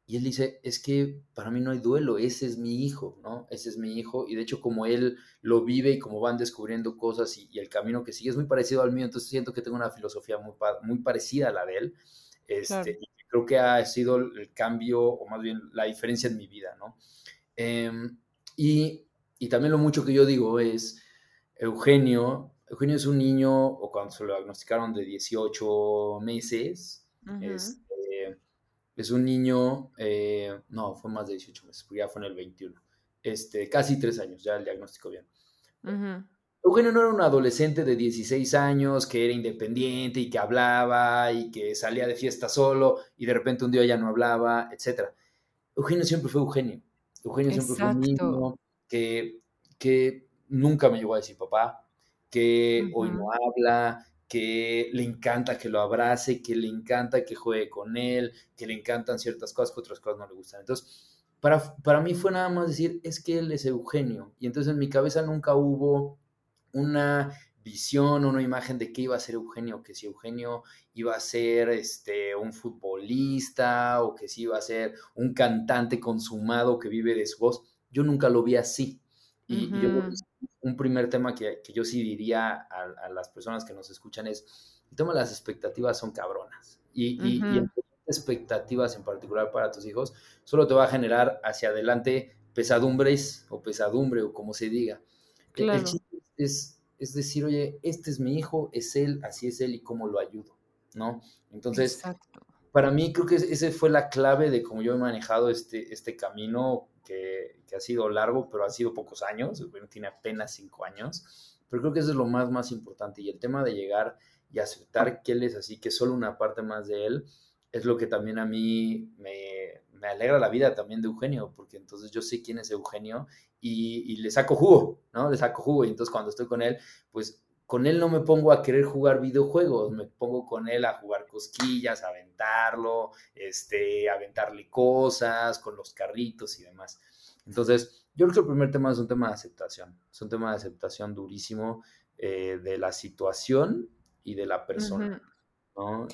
y él dice, es que para mí no hay duelo, ese es mi hijo, ¿no? Ese es mi hijo y de hecho como él lo vive y como van descubriendo cosas y, el camino que sigue es muy parecido al mío, entonces siento que tengo una filosofía muy, muy parecida a la de él. Este, y creo que ha sido el cambio o más bien la diferencia en mi vida, ¿no? Em, y, y, también lo mucho que yo digo es, Eugenio, Eugenio es un niño, o cuando se lo diagnosticaron de 18 meses, este, es un niño, eh, no, fue más de 18 meses, porque ya fue en el 21, este, casi tres años, ya el diagnóstico bien. Eugenio no era un adolescente de 16 años que era independiente y que hablaba y que salía de fiesta solo y de repente un día ya no hablaba, etc. Eugenio siempre fue Eugenio. Eugenio siempre fue un niño que, que nunca me llegó a decir papá, que hoy no habla, que le encanta que lo abrace, que le encanta que juegue con él, que le encantan ciertas cosas que otras cosas no le gustan. Entonces, para, para mí fue nada más decir, es que él es Eugenio. Y entonces en mi cabeza nunca hubo una visión, una imagen de qué iba a ser Eugenio, que si Eugenio iba a ser este, un futbolista o que si iba a ser un cantante consumado que vive de su voz. Yo nunca lo vi así. Y, un primer tema que, yo sí diría a, las personas que nos escuchan es, el tema de las expectativas son cabronas. Y, y, expectativas en particular para tus hijos solo te va a generar hacia adelante pesadumbres o pesadumbre o como se diga. El chiste es es decir, oye, este es mi hijo, es él, así es él y cómo lo ayudo, ¿no? Entonces, para mí creo que esa fue la clave de cómo yo he manejado este, este camino que, ha sido largo, pero ha sido pocos años, tiene apenas cinco años, pero creo que eso es lo más, más importante y el tema de llegar y aceptar que él es así, que solo una parte más de él, es lo que también a mí me, me alegra la vida también de Eugenio, porque entonces yo sé quién es Eugenio y, le saco jugo, ¿no? Le saco jugo y entonces cuando estoy con él, pues con él no me pongo a querer jugar videojuegos, me pongo con él a jugar cosquillas, a aventarlo, este, aventarle cosas con los carritos y demás. Entonces, yo creo que el primer tema es un tema de aceptación, es un tema de aceptación durísimo eh, de la situación y de la persona.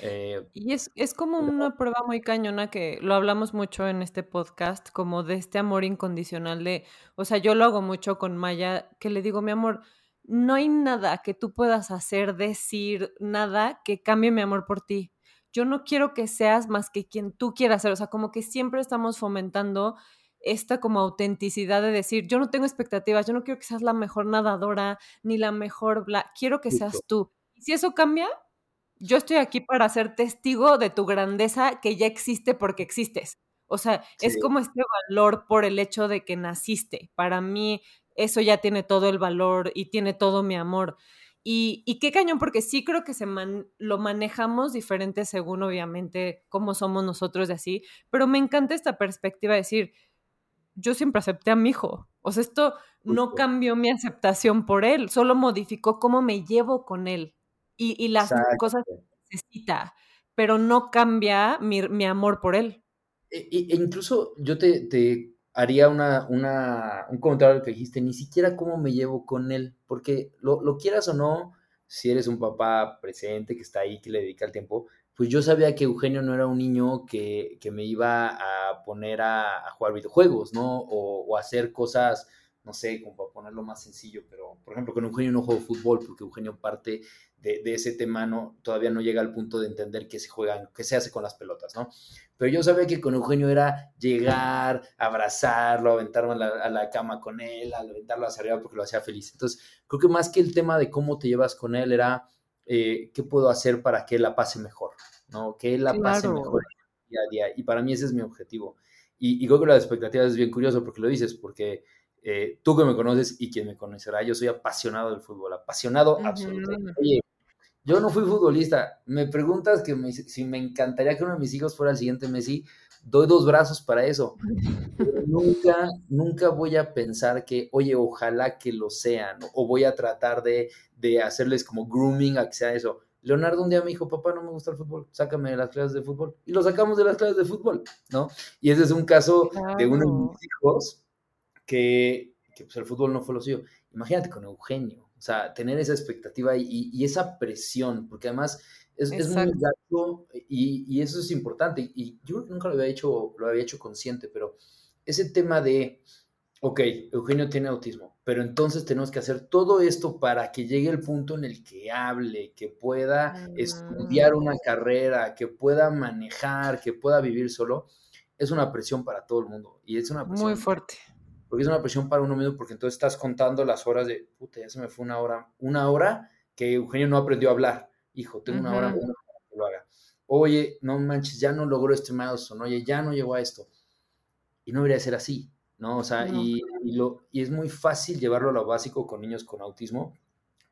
Eh, y es, es como una prueba muy cañona que lo hablamos mucho en este podcast, como de este amor incondicional de, o sea, yo lo hago mucho con Maya, que le digo, mi amor, no hay nada que tú puedas hacer, decir, nada que cambie mi amor por ti. Yo no quiero que seas más que quien tú quieras ser, o sea, como que siempre estamos fomentando esta como autenticidad de decir, yo no tengo expectativas, yo no quiero que seas la mejor nadadora ni la mejor, bla, quiero que seas tú. Y si eso cambia, yo estoy aquí para ser testigo de tu grandeza que ya existe porque existes. O sea, es como este valor por el hecho de que naciste. Para mí eso ya tiene todo el valor y tiene todo mi amor. Y, y qué cañón, porque sí creo que se lo manejamos diferente según obviamente cómo somos nosotros de así, pero me encanta esta perspectiva de decir, yo siempre acepté a mi hijo. O sea, esto no cambió mi aceptación por él, solo modificó cómo me llevo con él y, las cosas que necesita, pero no cambia mi, amor por él. E, e, incluso yo te, haría una, una, un comentario que dijiste, ni siquiera cómo me llevo con él, porque lo, quieras o no, si eres un papá presente que está ahí, que le dedica el tiempo, pues yo sabía que Eugenio no era un niño que, me iba a poner a, jugar videojuegos, ¿no? O, o, hacer cosas, no sé, como para ponerlo más sencillo, pero por ejemplo con Eugenio no juego fútbol porque Eugenio parte de, ese tema no, todavía no llega al punto de entender qué se juegan, qué se hace con las pelotas, ¿no? Pero yo sabía que con Eugenio era llegar, abrazarlo, aventarlo a la, cama con él, aventarlo hacia arriba porque lo hacía feliz. Entonces, creo que más que el tema de cómo te llevas con él era eh, qué puedo hacer para que él la pase mejor, ¿no? Que él la pase mejor día a día. Y para mí ese es mi objetivo. Y, y creo que la expectativa es bien curioso porque lo dices, porque eh, tú que me conoces y quien me conocerá, yo soy apasionado del fútbol, apasionado absolutamente. Oye, yo no fui futbolista. Me preguntas que si me encantaría que uno de mis hijos fuera el siguiente Messi, doy dos brazos para eso. nunca, nunca voy a pensar que, oye, ojalá que lo sean, o voy a tratar de, hacerles como grooming a que sea eso. Leonardo un día me dijo, papá, no me gusta el fútbol, sácame de las clases de fútbol. Y lo sacamos de las clases de fútbol, ¿no? Y ese es un caso de uno de mis hijos que, pues, el fútbol no fue lo suyo. Imagínate con Eugenio, o sea, tener esa expectativa y, esa presión, porque además es, muy gasto y, eso es importante. Y yo nunca lo había hecho, lo había hecho consciente, pero ese tema de, ok, Eugenio tiene autismo, pero entonces tenemos que hacer todo esto para que llegue el punto en el que hable, que pueda estudiar una carrera, que pueda manejar, que pueda vivir solo. Es una presión para todo el mundo y es una presión muy fuerte porque es una presión para uno mismo, porque entonces estás contando las horas de, puta, ya se me fue una hora, una hora que Eugenio no aprendió a hablar. Hijo, tengo una hora para que lo haga. Oye, no manches, ya no logró este milestone, oye, ya no llegó a esto. Y no debería ser así, ¿no? O sea, Y, lo, y es muy fácil llevarlo a lo básico con niños con autismo,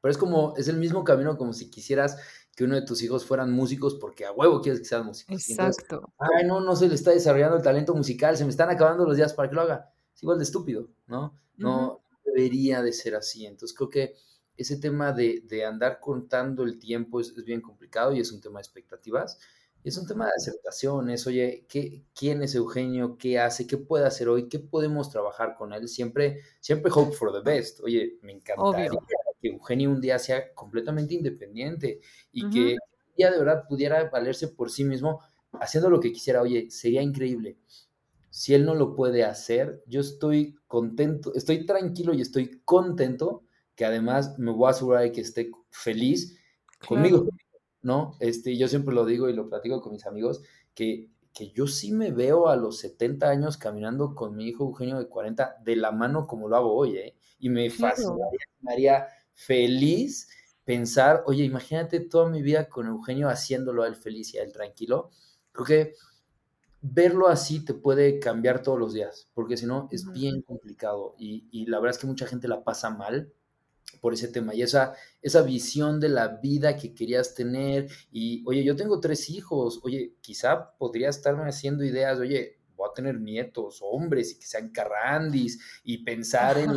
pero es como, es el mismo camino como si quisieras que uno de tus hijos fueran músicos porque a huevo quieres que sean músicos. Exacto. Ay, no, no se le está desarrollando el talento musical, se me están acabando los días para que lo haga es igual de estúpido, ¿no? No debería de ser así. Entonces creo que ese tema de, andar contando el tiempo es, bien complicado y es un tema de expectativas. Es un tema de aceptación, es, oye, ¿qué, ¿quién es Eugenio? ¿Qué hace? ¿Qué puede hacer hoy? ¿Qué podemos trabajar con él? Siempre, siempre hope for the best. Oye, me encantaría que Eugenio un día sea completamente independiente y que un día de verdad pudiera valerse por sí mismo haciendo lo que quisiera. Oye, sería increíble. Si él no lo puede hacer, yo estoy contento, estoy tranquilo y estoy contento que además me voy a asegurar de que esté feliz conmigo, ¿no? Este, yo siempre lo digo y lo platico con mis amigos, que, que yo sí me veo a los 70 años caminando con mi hijo Eugenio de 40 de la mano como lo hago hoy, ¿eh? Y me fascinaría, me haría feliz pensar, oye, imagínate toda mi vida con Eugenio haciéndolo a él feliz y a él tranquilo. Creo que verlo así te puede cambiar todos los días, porque si no es bien complicado y, y, la verdad es que mucha gente la pasa mal por ese tema y esa, esa visión de la vida que querías tener y, oye, yo tengo tres hijos, oye, quizá podría estarme haciendo ideas, oye, voy a tener nietos, hombres y que sean carrandis y pensar en,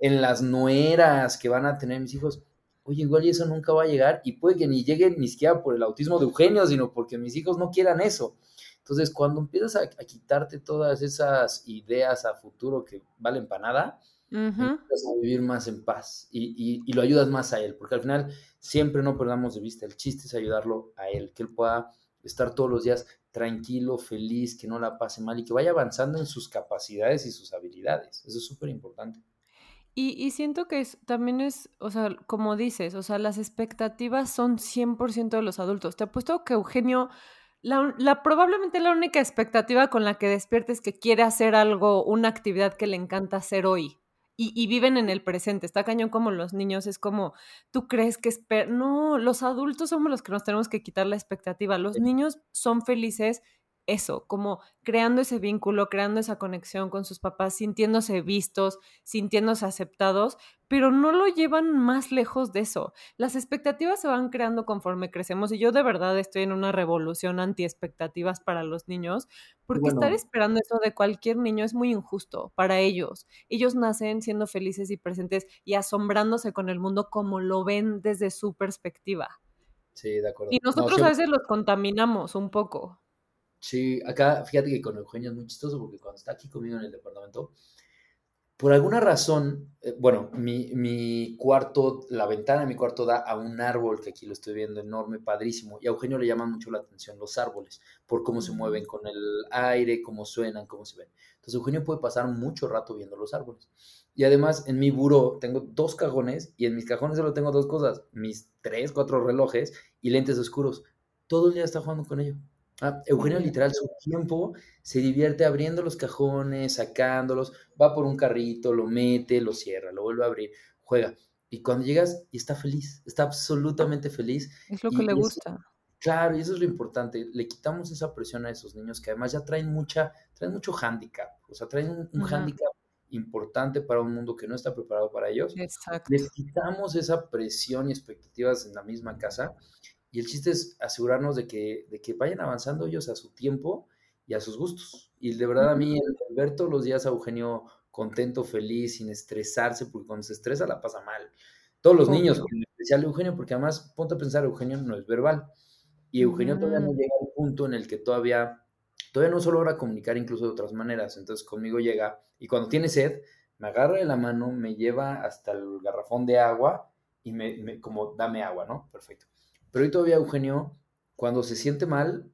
en las nueras que van a tener mis hijos. Oye, igual y eso nunca va a llegar y puede que ni llegue ni siquiera por el autismo de Eugenio, sino porque mis hijos no quieran eso. Entonces, cuando empiezas a, a quitarte todas esas ideas a futuro que valen para nada, empiezas a vivir más en paz y, y, lo ayudas más a él, porque al final siempre no perdamos de vista, el chiste es ayudarlo a él, que él pueda estar todos los días tranquilo, feliz, que no la pase mal y que vaya avanzando en sus capacidades y sus habilidades. Eso es súper importante. Y, y, siento que es, también es, o sea, como dices, o sea, las expectativas son 100% de los adultos. Te apuesto que Eugenio, la, la, probablemente la única expectativa con la que despierte es que quiere hacer algo, una actividad que le encanta hacer hoy y, viven en el presente. Está cañón como los niños, es como, tú crees que No, los adultos somos los que nos tenemos que quitar la expectativa. Los niños son felices eso, como creando ese vínculo, creando esa conexión con sus papás, sintiéndose vistos, sintiéndose aceptados, pero no lo llevan más lejos de eso. Las expectativas se van creando conforme crecemos y yo de verdad estoy en una revolución anti expectativas para los niños, porque estar esperando eso de cualquier niño es muy injusto para ellos. Ellos nacen siendo felices y presentes y asombrándose con el mundo como lo ven desde su perspectiva. Sí, de acuerdo. Y nosotros a veces los contaminamos un poco. Sí, acá fíjate que con Eugenio es muy chistoso porque cuando está aquí conmigo en el departamento, por alguna razón, eh, bueno, mi, mi, cuarto, la ventana de mi cuarto da a un árbol que aquí lo estoy viendo enorme, padrísimo, y a Eugenio le llama mucho la atención los árboles, por cómo se mueven mm. con el aire, cómo suenan, cómo se ven. Entonces Eugenio puede pasar mucho rato viendo los árboles. Y además en mi buró tengo dos cajones y en mis cajones solo tengo dos cosas, mis tres, cuatro relojes y lentes oscuros. Todo el día está jugando con ellos. Ah, Eugenio literal su tiempo se divierte abriendo los cajones, sacándolos, va por un carrito, lo mete, lo cierra, lo vuelve a abrir, juega. Y cuando llegas, y está feliz, está absolutamente feliz. Es lo que le gusta. claro, y eso es lo importante. Le quitamos esa presión a esos niños que además ya traen mucha, traen mucho hándicap. O sea, traen un, un hándicap importante para un mundo que no está preparado para ellos. Exacto. Les quitamos esa presión y expectativas en la misma casa y el chiste es asegurarnos de que, de que vayan avanzando ellos a su tiempo y a sus gustos. Y de verdad a mí, el ver todos los días a Eugenio contento, feliz, sin estresarse, porque cuando se estresa la pasa mal. Todos los niños, en especial Eugenio, porque además, ponte a pensar, Eugenio no es verbal. Y Eugenio todavía no llega al punto en el que todavía, todavía no se logra comunicar incluso de otras maneras. Entonces conmigo llega y cuando tiene sed, me agarra de la mano, me lleva hasta el garrafón de agua y me, me como dame agua, ¿no? Perfecto. Pero hoy todavía Eugenio, cuando se siente mal,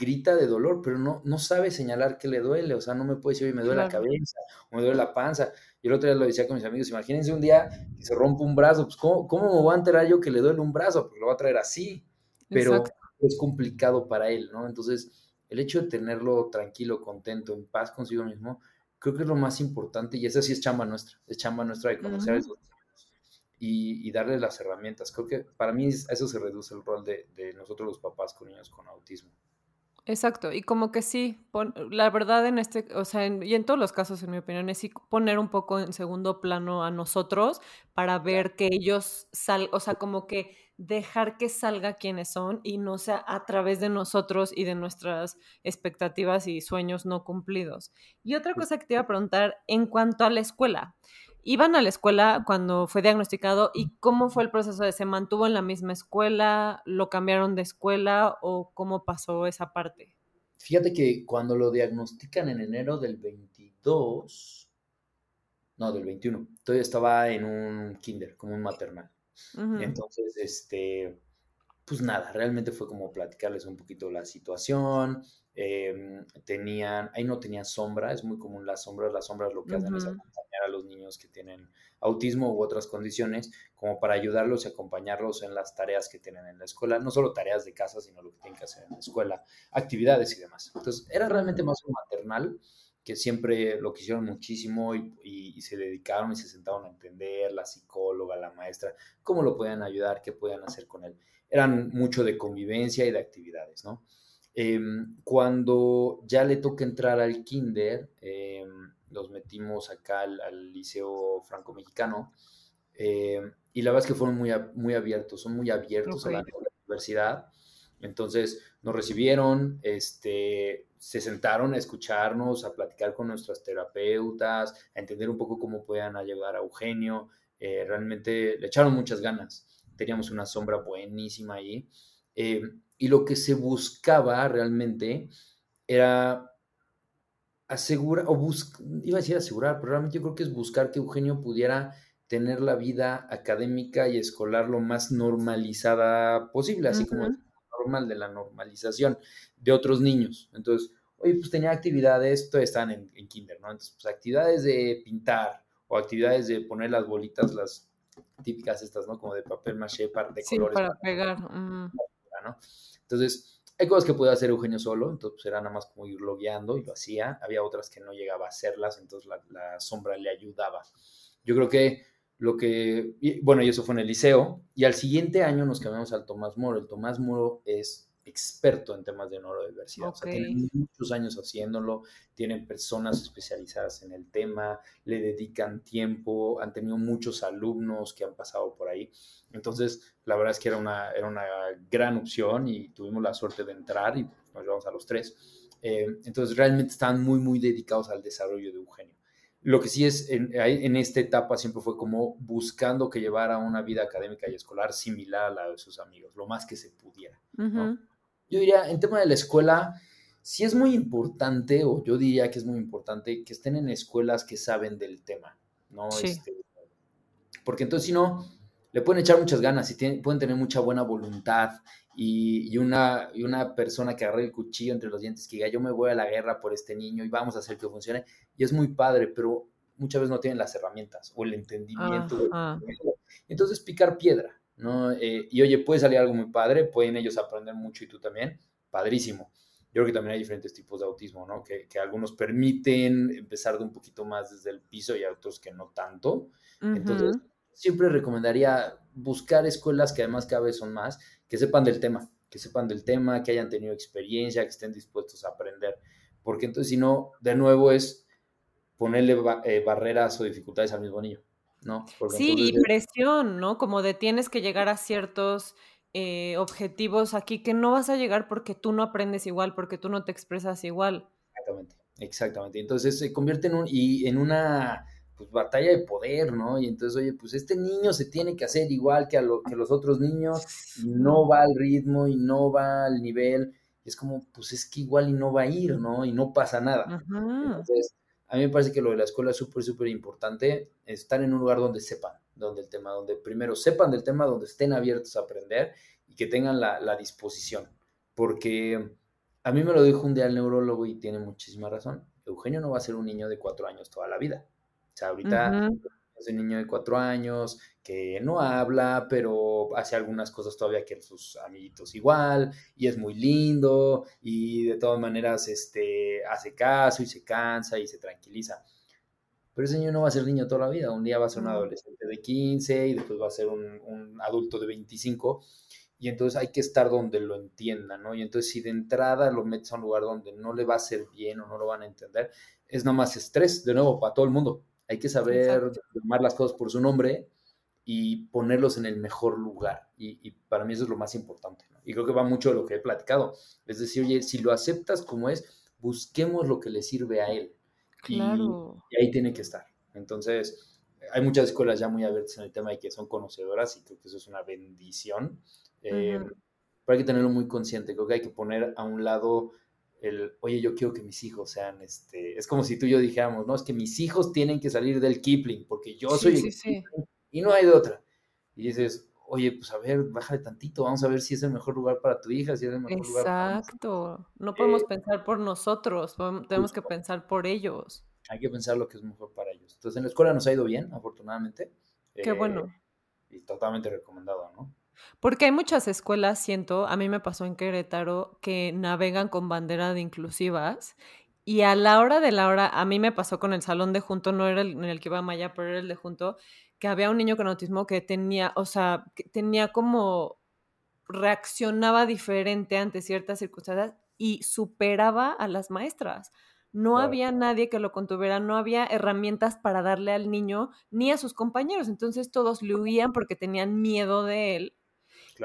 grita de dolor, pero no, no sabe señalar que le duele, o sea, no me puede decir, hoy me duele la cabeza, o me duele la panza. Yo el otro día lo decía con mis amigos, imagínense un día que se rompe un brazo, pues ¿cómo, cómo me voy a enterar yo que le duele un brazo? Porque lo va a traer así, pero es complicado para él, ¿no? Entonces, el hecho de tenerlo tranquilo, contento, en paz consigo mismo, creo que es lo más importante y esa sí es chamba nuestra, es chamba nuestra de conocer a esos y, y darles las herramientas. Creo que para mí a eso se reduce el rol de, de nosotros los papás con niños con autismo. Exacto, y como que sí, la verdad en este, o sea, y en todos los casos, en mi opinión, es sí poner un poco en segundo plano a nosotros para ver que ellos sal, o sea, como que dejar que salga quienes son y no sea a través de nosotros y de nuestras expectativas y sueños no cumplidos. Y otra cosa que te iba a preguntar en cuanto a la escuela, iban a la escuela cuando fue diagnosticado y cómo fue el proceso de se mantuvo en la misma escuela, lo cambiaron de escuela o cómo pasó esa parte. Fíjate que cuando lo diagnostican en enero del 22, no, del 21. Todavía estaba en un kinder, como un maternal. Entonces, este, pues nada, realmente fue como platicarles un poquito la situación. Em, tenían, ahí no tenían sombra, es muy común las sombras. Las sombras lo que hacen es acompañar a los niños que tienen autismo u otras condiciones, como para ayudarlos y acompañarlos en las tareas que tienen en la escuela, no solo tareas de casa, sino lo que tienen que hacer en la escuela, actividades y demás. Entonces, era realmente más un maternal que siempre lo quisieron muchísimo y, y, se dedicaron y se sentaron a entender, la psicóloga, la maestra, cómo lo podían ayudar, qué podían hacer con él eran mucho de convivencia y de actividades, ¿no? Em, cuando ya le toca entrar al kinder, eh, los metimos acá al, Liceo Franco-Mexicano em, y la verdad es que fueron muy, muy abiertos, son muy abiertos a la universidad. Entonces nos recibieron, este, se sentaron a escucharnos, a platicar con nuestras terapeutas, a entender un poco cómo podían ayudar a Eugenio. Eh, realmente le echaron muchas ganas teníamos una sombra buenísima ahí. Y lo que se buscaba realmente era asegurar, o iba a decir asegurar, pero realmente yo creo que es buscar que Eugenio pudiera tener la vida académica y escolar lo más normalizada posible, así como normal de la normalización de otros niños. Entonces, oye, pues tenía actividades, todavía están en, en kinder, ¿no? Entonces, pues actividades de pintar o actividades de poner las bolitas, las típicas estas, ¿no? Como de papel maché par de sí, colores. para pegar. Entonces, hay cosas que podía hacer Eugenio solo, entonces pues, era nada más como irlo guiando y lo hacía. Había otras que no llegaba a hacerlas, entonces la, sombra le ayudaba. Yo creo que lo que, bueno, y eso fue en el liceo, y al siguiente año nos cambiamos al Tomás Moro. El Tomás Moro es experto en temas de neurodiversidad. O sea, tiene muchos años haciéndolo, tienen personas especializadas en el tema, le dedican tiempo, han tenido muchos alumnos que han pasado por ahí. Entonces, la verdad es que era una, era una gran opción y tuvimos la suerte de entrar y nos llevamos a los tres. Eh, entonces, realmente están muy, muy dedicados al desarrollo de Eugenio. Lo que sí es, en, en, esta etapa siempre fue como buscando que llevara una vida académica y escolar similar a la de sus amigos, lo más que se pudiera. ¿no? Yo diría, en tema de la escuela, sí es muy importante, o yo diría que es muy importante, que estén en escuelas que saben del tema, ¿no? Sí. Este, porque entonces, si no, le pueden echar muchas ganas y pueden tener mucha buena voluntad y, una, y una persona que agarre el cuchillo entre los dientes que diga, yo me voy a la guerra por este niño y vamos a hacer que funcione. Y es muy padre, pero muchas veces no tienen las herramientas o el entendimiento. Entonces, picar piedra, ¿no? Eh, y oye, puede salir algo muy padre, pueden ellos aprender mucho y tú también, padrísimo. Yo creo que también hay diferentes tipos de autismo, ¿no? Que, que algunos permiten empezar de un poquito más desde el piso y otros que no tanto. Entonces, siempre recomendaría buscar escuelas que además cada vez son más, que sepan del tema, que sepan del tema, que hayan tenido experiencia, que estén dispuestos a aprender. Porque entonces, si no, de nuevo es ponerle eh, barreras o dificultades al mismo niño. ¿No? sí, y presión, ¿no? Como de tienes que llegar a ciertos eh, objetivos aquí que no vas a llegar porque tú no aprendes igual, porque tú no te expresas igual. Exactamente, exactamente. Entonces se convierte en, un, y en una pues, batalla de poder, ¿no? Y entonces, oye, pues este niño se tiene que hacer igual que, a lo, que los otros niños, y no va al ritmo y no va al nivel. Y es como, pues es que igual y no va a ir, ¿no? Y no pasa nada. Entonces, a mí me parece que lo de la escuela es súper, súper importante, estar en un lugar donde sepan, donde el tema, donde primero sepan del tema, donde estén abiertos a aprender y que tengan la, disposición. Porque a mí me lo dijo un día el neurólogo y tiene muchísima razón. Eugenio no va a ser un niño de cuatro años toda la vida. O sea, ahorita es un niño de cuatro años que no habla, pero hace algunas cosas todavía que sus amiguitos igual, y es muy lindo, y de todas maneras este, hace caso y se cansa y se tranquiliza. Pero ese niño no va a ser niño toda la vida, un día va a ser un adolescente de 15 y después va a ser un, un adulto de 25 y entonces hay que estar donde lo entiendan, ¿no? Y entonces si de entrada lo metes a un lugar donde no le va a ser bien o no lo van a entender, es nada más estrés, de nuevo, para todo el mundo. Hay que saber llamar las cosas por su nombre y ponerlos en el mejor lugar. Y, para mí eso es lo más importante. Y creo que va mucho de lo que he platicado. Es decir, oye, si lo aceptas como es, busquemos lo que le sirve a él. Claro. Y, ahí tiene que estar. Entonces, hay muchas escuelas ya muy abiertas en el tema y que son conocedoras y creo que eso es una bendición. Eh, pero hay que tenerlo muy consciente. Creo que hay que poner a un lado el, oye, yo quiero que mis hijos sean, este, es como si tú y yo dijéramos, no, es que mis hijos tienen que salir del Kipling, porque yo soy el Kipling y no hay de otra. Y dices, oye, pues a ver, bájale tantito, vamos a ver si es el mejor lugar para tu hija, si es el mejor lugar para Exacto, no podemos pensar por nosotros, tenemos que pensar por ellos. Hay que pensar lo que es mejor para ellos. Entonces, en la escuela nos ha ido bien, afortunadamente. Qué bueno. Eh, y totalmente recomendado, ¿no? Porque hay muchas escuelas, siento, a mí me pasó en Querétaro, que navegan con bandera de inclusivas y a la hora de la hora, a mí me pasó con el salón de junto, no era el en el que iba Maya, pero era el de junto, que había un niño con autismo que tenía, o sea, que tenía como reaccionaba diferente ante ciertas circunstancias y superaba a las maestras. No había nadie que lo contuviera, no había herramientas para darle al niño ni a sus compañeros. Entonces todos le huían porque tenían miedo de él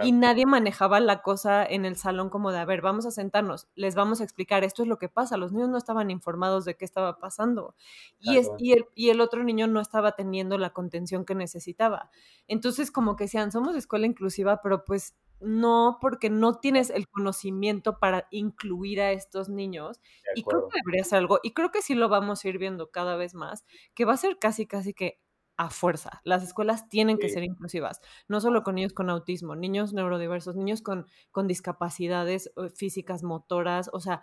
y nadie manejaba la cosa en el salón como de, a ver, vamos a sentarnos, les vamos a explicar, esto es lo que pasa. Los niños no estaban informados de qué estaba pasando. Y, es, y, el, y el otro niño no estaba teniendo la contención que necesitaba. Entonces, como que decían, somos escuela inclusiva, pero pues no, porque no tienes el conocimiento para incluir a estos niños. Y creo que debería ser algo, y creo que sí lo vamos a ir viendo cada vez más, que va a ser casi, casi que a fuerza. Las escuelas tienen que ser inclusivas, no solo con niños con autismo, niños neurodiversos, niños con, con discapacidades eh, físicas, motoras, o sea,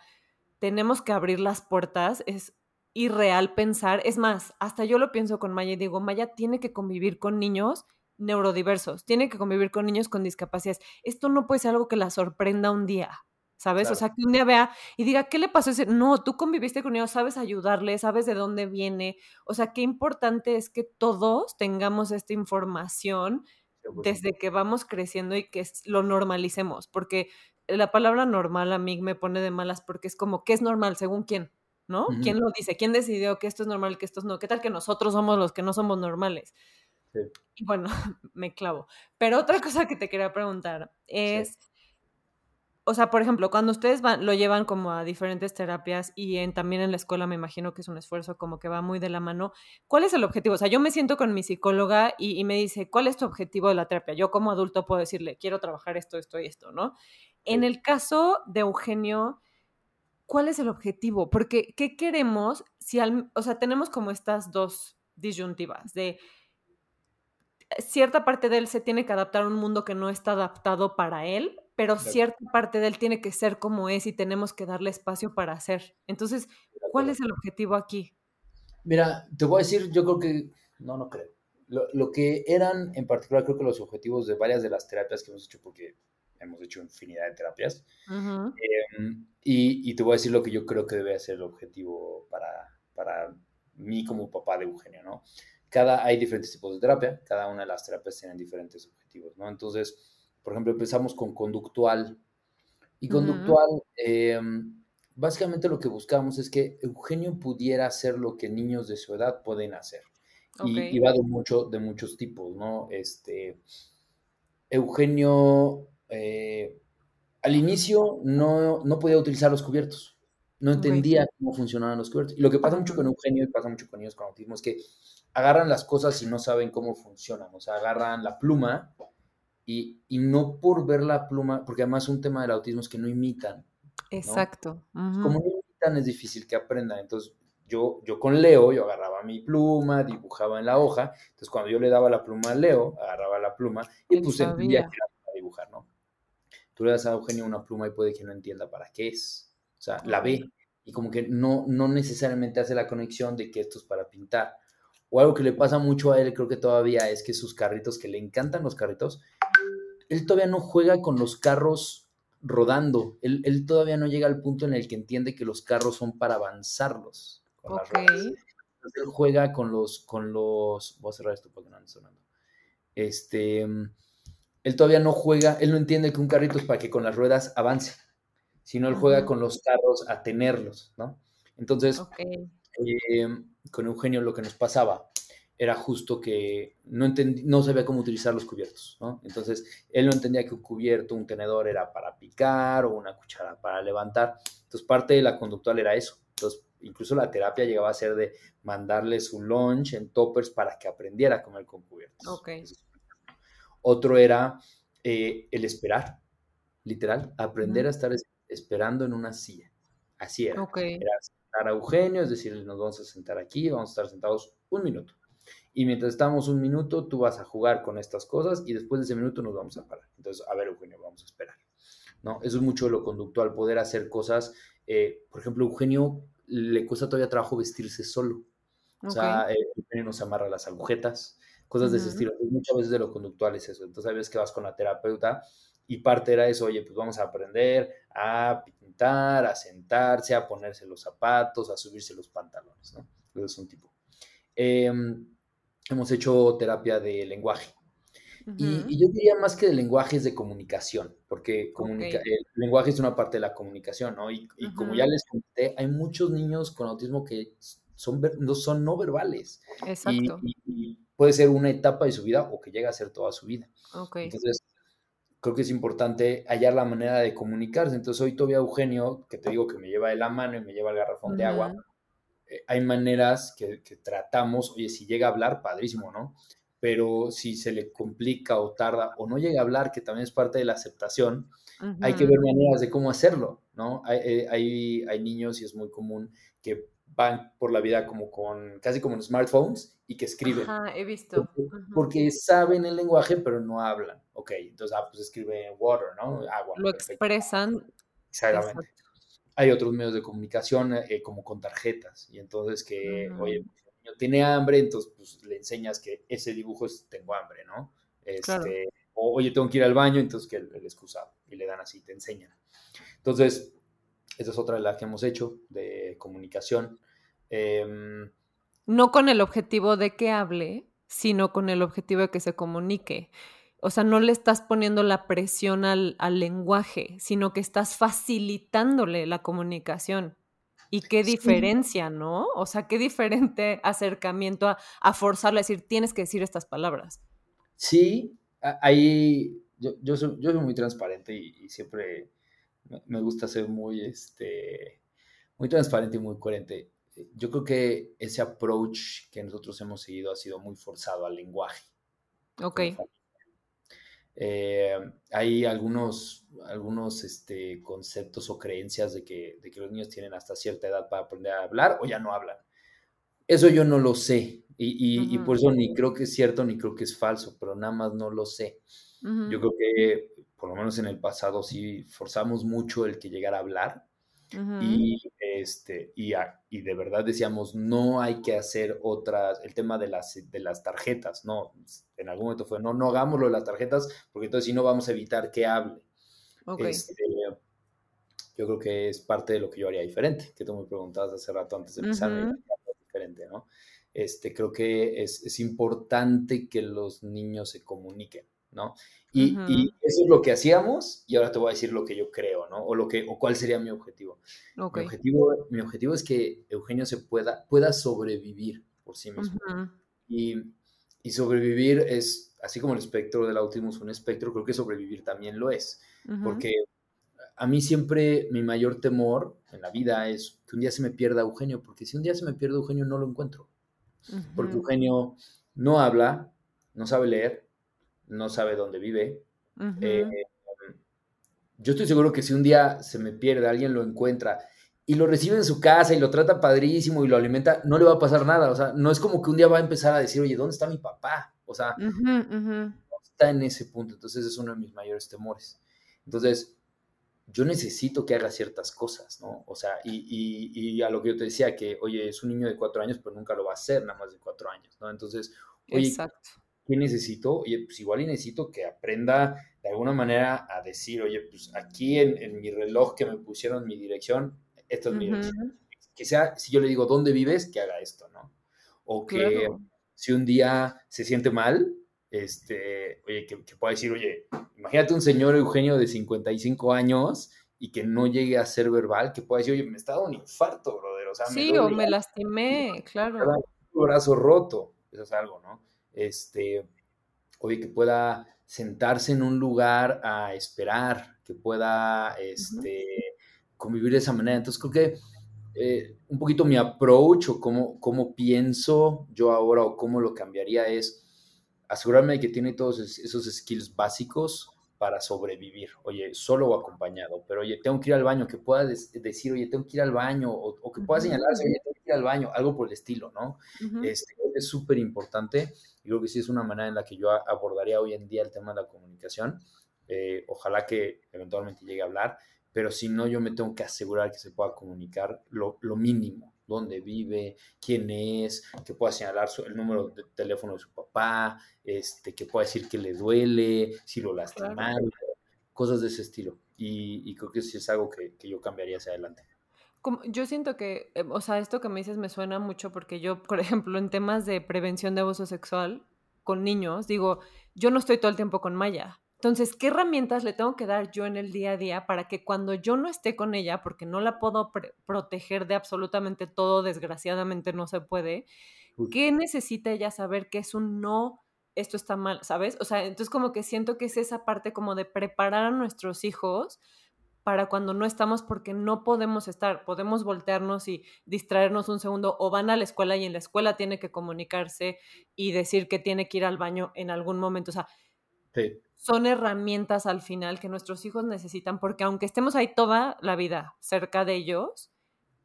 tenemos que abrir las puertas, es irreal pensar, es más, hasta yo lo pienso con Maya y digo, Maya tiene que convivir con niños neurodiversos, tiene que convivir con niños con discapacidades. Esto no puede ser algo que la sorprenda un día. ¿Sabes? O sea, que un día vea y diga, ¿qué le pasó ese? No, tú conviviste con ellos, sabes ayudarle, sabes de dónde viene. O sea, qué importante es que todos tengamos esta información desde que vamos creciendo y que lo normalicemos, porque la palabra normal a mí me pone de malas porque es como, ¿qué es normal? ¿Según quién? ¿No? ¿Quién lo dice? ¿Quién decidió que esto es normal, que esto no? ¿Qué tal que nosotros somos los que no somos normales? Y bueno, me clavo. Pero otra cosa que te quería preguntar es o sea, por ejemplo, cuando ustedes van, lo llevan como a diferentes terapias y en, también en la escuela me imagino que es un esfuerzo como que va muy de la mano, ¿cuál es el objetivo? O sea, yo me siento con mi psicóloga y, me dice, ¿cuál es tu objetivo de la terapia? Yo como adulto puedo decirle, quiero trabajar esto, esto y esto, ¿no? En el caso de Eugenio, ¿cuál es el objetivo? Porque, ¿qué queremos si, al, o sea, tenemos como estas dos disyuntivas de cierta parte de él se tiene que adaptar a un mundo que no está adaptado para él, pero cierta parte de él tiene que ser como es y tenemos que darle espacio para hacer. Entonces, ¿cuál es el objetivo aquí? Mira, te voy a decir, yo creo que, no, no creo. Lo, que eran en particular, creo que los objetivos de varias de las terapias que hemos hecho, porque hemos hecho infinidad de terapias, em, y, te voy a decir lo que yo creo que debe ser el objetivo para, para mí como papá de Eugenio, ¿no? Cada, hay diferentes tipos de terapia, cada una de las terapias tienen diferentes objetivos, ¿no? Entonces, por ejemplo, empezamos con conductual. Y conductual, em, básicamente lo que buscamos es que Eugenio pudiera hacer lo que niños de su edad pueden hacer. Y, va de, mucho, de muchos tipos, ¿no? Este, Eugenio eh, al inicio no, no, podía utilizar los cubiertos, no entendía cómo funcionaban los cubiertos. Y lo que pasa mucho con Eugenio y pasa mucho con niños con autismo es que agarran las cosas y no saben cómo funcionan. O sea, agarran la pluma y, no por ver la pluma, porque además un tema del autismo es que no imitan. Exacto. Como no imitan es difícil que aprendan. Entonces yo, yo con Leo, yo agarraba mi pluma, dibujaba en la hoja. Entonces cuando yo le daba la pluma a Leo, agarraba la pluma y pues entendía que era para dibujar, ¿no? Tú le das a Eugenio una pluma y puede que no entienda para qué es. O sea, la ve y como que no, no necesariamente hace la conexión de que esto es para pintar. O algo que le pasa mucho a él, creo que todavía es que sus carritos, que le encantan los carritos, él todavía no juega con los carros rodando. Él, todavía no llega al punto en el que entiende que los carros son para avanzarlos. Entonces él juega con los, con los. Voy a cerrar esto porque no anda sonando. Este. Él todavía no juega, él no entiende que un carrito es para que con las ruedas avance, sino él juega con los carros a tenerlos, ¿no? Entonces, eh, con Eugenio lo que nos pasaba era justo que no, no sabía cómo utilizar los cubiertos, ¿no? Entonces, él no entendía que un cubierto, un tenedor era para picar o una cuchara para levantar. Entonces, parte de la conductual era eso. Entonces, incluso la terapia llegaba a ser de mandarle su lunch en toppers para que aprendiera a comer con cubiertos. Otro era eh, el esperar, literal, aprender a estar esperando en una silla Así era. Ok. Era sentar a Eugenio, es decir, nos vamos a sentar aquí, vamos a estar sentados un minuto. Y mientras estamos un minuto, tú vas a jugar con estas cosas y después de ese minuto nos vamos a parar. Entonces, a ver, Eugenio, vamos a esperar. ¿No? Eso es mucho de lo conductual, poder hacer cosas. eh, por ejemplo, Eugenio le cuesta todavía trabajo vestirse solo. O sea, eh, Eugenio no se amarra las agujetas, cosas de ese estilo. Entonces, muchas veces de lo conductual es eso. Entonces, hay veces que vas con la terapeuta y parte era eso, oye, pues vamos a aprender a pintar, a sentarse, a ponerse los zapatos, a subirse los pantalones, ¿no? Eso es un tipo. Em, hemos hecho terapia de lenguaje. Y, y yo diría más que de lenguaje es de comunicación, porque comunica- Ok. el lenguaje es una parte de la comunicación, ¿no? Y, y como ya les comenté, hay muchos niños con autismo que son, no, son no verbales. Exacto. y- y puede ser una etapa de su vida o que llega a ser toda su vida. Ok. Entonces, creo que es importante hallar la manera de comunicarse. Entonces, hoy todavía Eugenio, que te digo que me lleva de la mano y me lleva el garrafón de agua. Eh, hay maneras que, que tratamos, oye, si llega a hablar, padrísimo, ¿no? Pero si se le complica o tarda o no llega a hablar, que también es parte de la aceptación, hay que ver maneras de cómo hacerlo, ¿no? Hay, eh, hay, hay niños y es muy común que van por la vida como con, casi como en smartphones y que escriben. Ajá, he visto. Porque, saben el lenguaje, pero no hablan. Ok, entonces, ah, pues escribe water, ¿no? Agua. Lo perfecto. expresan. Exactamente. Exacto. Hay otros medios de comunicación, eh, como con tarjetas. Y entonces que, Ujú. oye, el niño tiene hambre, entonces pues le enseñas que ese dibujo es tengo hambre, ¿no? Claro. Este, o oye, tengo que ir al baño, entonces que el, el excusado. Y le dan así, te enseñan. Entonces, esa es otra de las que hemos hecho de comunicación. Em, No con el objetivo de que hable, sino con el objetivo de que se comunique. O sea, no le estás poniendo la presión al, al lenguaje, sino que estás facilitándole la comunicación. Y qué Sí. diferencia, ¿no? O sea, qué diferente acercamiento a, a forzarle a decir, tienes que decir estas palabras. Sí, ahí yo, yo, soy, yo soy muy transparente y, y siempre me, gusta ser muy, este, muy transparente y muy coherente. Yo creo que ese approach que nosotros hemos seguido ha sido muy forzado al lenguaje. Ok. como. Eh, hay algunos, algunos este, conceptos o creencias de que, de que los niños tienen hasta cierta edad para aprender a hablar o ya no hablan. Eso yo no lo sé y, y- y Ujú. por eso ni creo que es cierto ni creo que es falso, pero nada más no lo sé. Ujú. Yo creo que por lo menos en el pasado sí forzamos mucho el que llegara a hablar Ujú. y, este, y, a- y de verdad decíamos, no hay que hacer otras, el tema de las, de las tarjetas, no, en algún momento fue, no, no hagamos lo de las tarjetas, porque entonces si no vamos a evitar que hable. Ok. Este, yo creo que es parte de lo que yo haría diferente, que tú me preguntabas hace rato antes de empezar, dijiste algo diferente, ¿no? Este, creo que es, es importante que los niños se comuniquen, ¿no? Y, eso es lo que hacíamos y ahora te voy a decir lo que yo creo, ¿no? O, lo que, o cuál sería mi objetivo. Mi objetivo, mi objetivo es que Eugenio se pueda, pueda sobrevivir por sí mismo. Y, y sobrevivir es, así como el espectro del autismo es un espectro, creo que sobrevivir también lo es. Ujú. Porque a mí siempre mi mayor temor en la vida es que un día se me pierda Eugenio, porque si un día se me pierde Eugenio no lo encuentro. Porque. Eugenio no habla, no sabe leer, no sabe dónde vive. Ujú. Eh, yo estoy seguro que si un día se me pierde, alguien lo encuentra y lo recibe en su casa y lo trata padrísimo y lo alimenta, no le va a pasar nada. O sea, no es como que un día va a empezar a decir, oye, ¿dónde está mi papá? O sea, Ujú, ujú. no está en ese punto. Entonces es uno de mis mayores temores. Entonces, yo necesito que haga ciertas cosas, ¿no? O sea, y, y- y a lo que yo te decía, que, oye, es un niño de cuatro años, pero nunca lo va a hacer nada más de cuatro años, ¿no? Entonces, oye, Exacto. ¿Qué necesito? Oye, pues igual y necesito que aprenda de alguna manera a decir, oye, pues aquí en, en mi reloj que me pusieron mi dirección, esta es mi Ujú. dirección. Que sea, si yo le digo, ¿dónde vives? Que haga esto, ¿no? O que Claro. si un día se siente mal, este, oye, que, que pueda decir, oye, imagínate un señor Eugenio de 55 años y que no llegue a ser verbal, que pueda decir, oye, me está dando un infarto, brother, o sea, me Sí, o duele me lastimé, claro. cada brazo roto, eso es algo, ¿no? Este, oye, que pueda sentarse en un lugar a esperar, que pueda, este, convivir de esa manera. Entonces creo que eh, un poquito mi approach o cómo, cómo pienso yo ahora o cómo lo cambiaría es asegurarme de que tiene todos es- esos skills básicos para sobrevivir. Oye, solo o acompañado, pero oye, tengo que ir al baño, que pueda decir, oye, tengo que ir al baño, o, que pueda señalarse, oye, tengo que ir al baño, algo por el estilo, ¿no? este, es súper importante y creo que sí es una manera en la que yo abordaría hoy en día el tema de la comunicación. Eh, ojalá que eventualmente llegue a hablar, pero si no, yo me tengo que asegurar que se pueda comunicar lo, lo mínimo, dónde vive, quién es, que pueda señalar el número de teléfono de su papá, este, que pueda decir que le duele, si lo lastimaron, cosas de ese estilo. Y, creo que sí es algo que, que yo cambiaría hacia adelante. Como, yo siento que, eh, o sea, esto que me dices me suena mucho porque yo, por ejemplo, en temas de prevención de abuso sexual con niños, digo, yo no estoy todo el tiempo con Maya. Entonces, ¿qué herramientas le tengo que dar yo en el día a día para que cuando yo no esté con ella, porque no la puedo proteger de absolutamente todo, desgraciadamente no se puede, ¿qué necesita ella saber que es un no, esto está mal, ¿sabes? O sea, entonces como que siento que es esa parte como de preparar a nuestros hijos para cuando no estamos porque no podemos estar, podemos voltearnos y distraernos un segundo o van a la escuela y en la escuela tiene que comunicarse y decir que tiene que ir al baño en algún momento, o sea, son herramientas al final que nuestros hijos necesitan, porque aunque estemos ahí toda la vida cerca de ellos,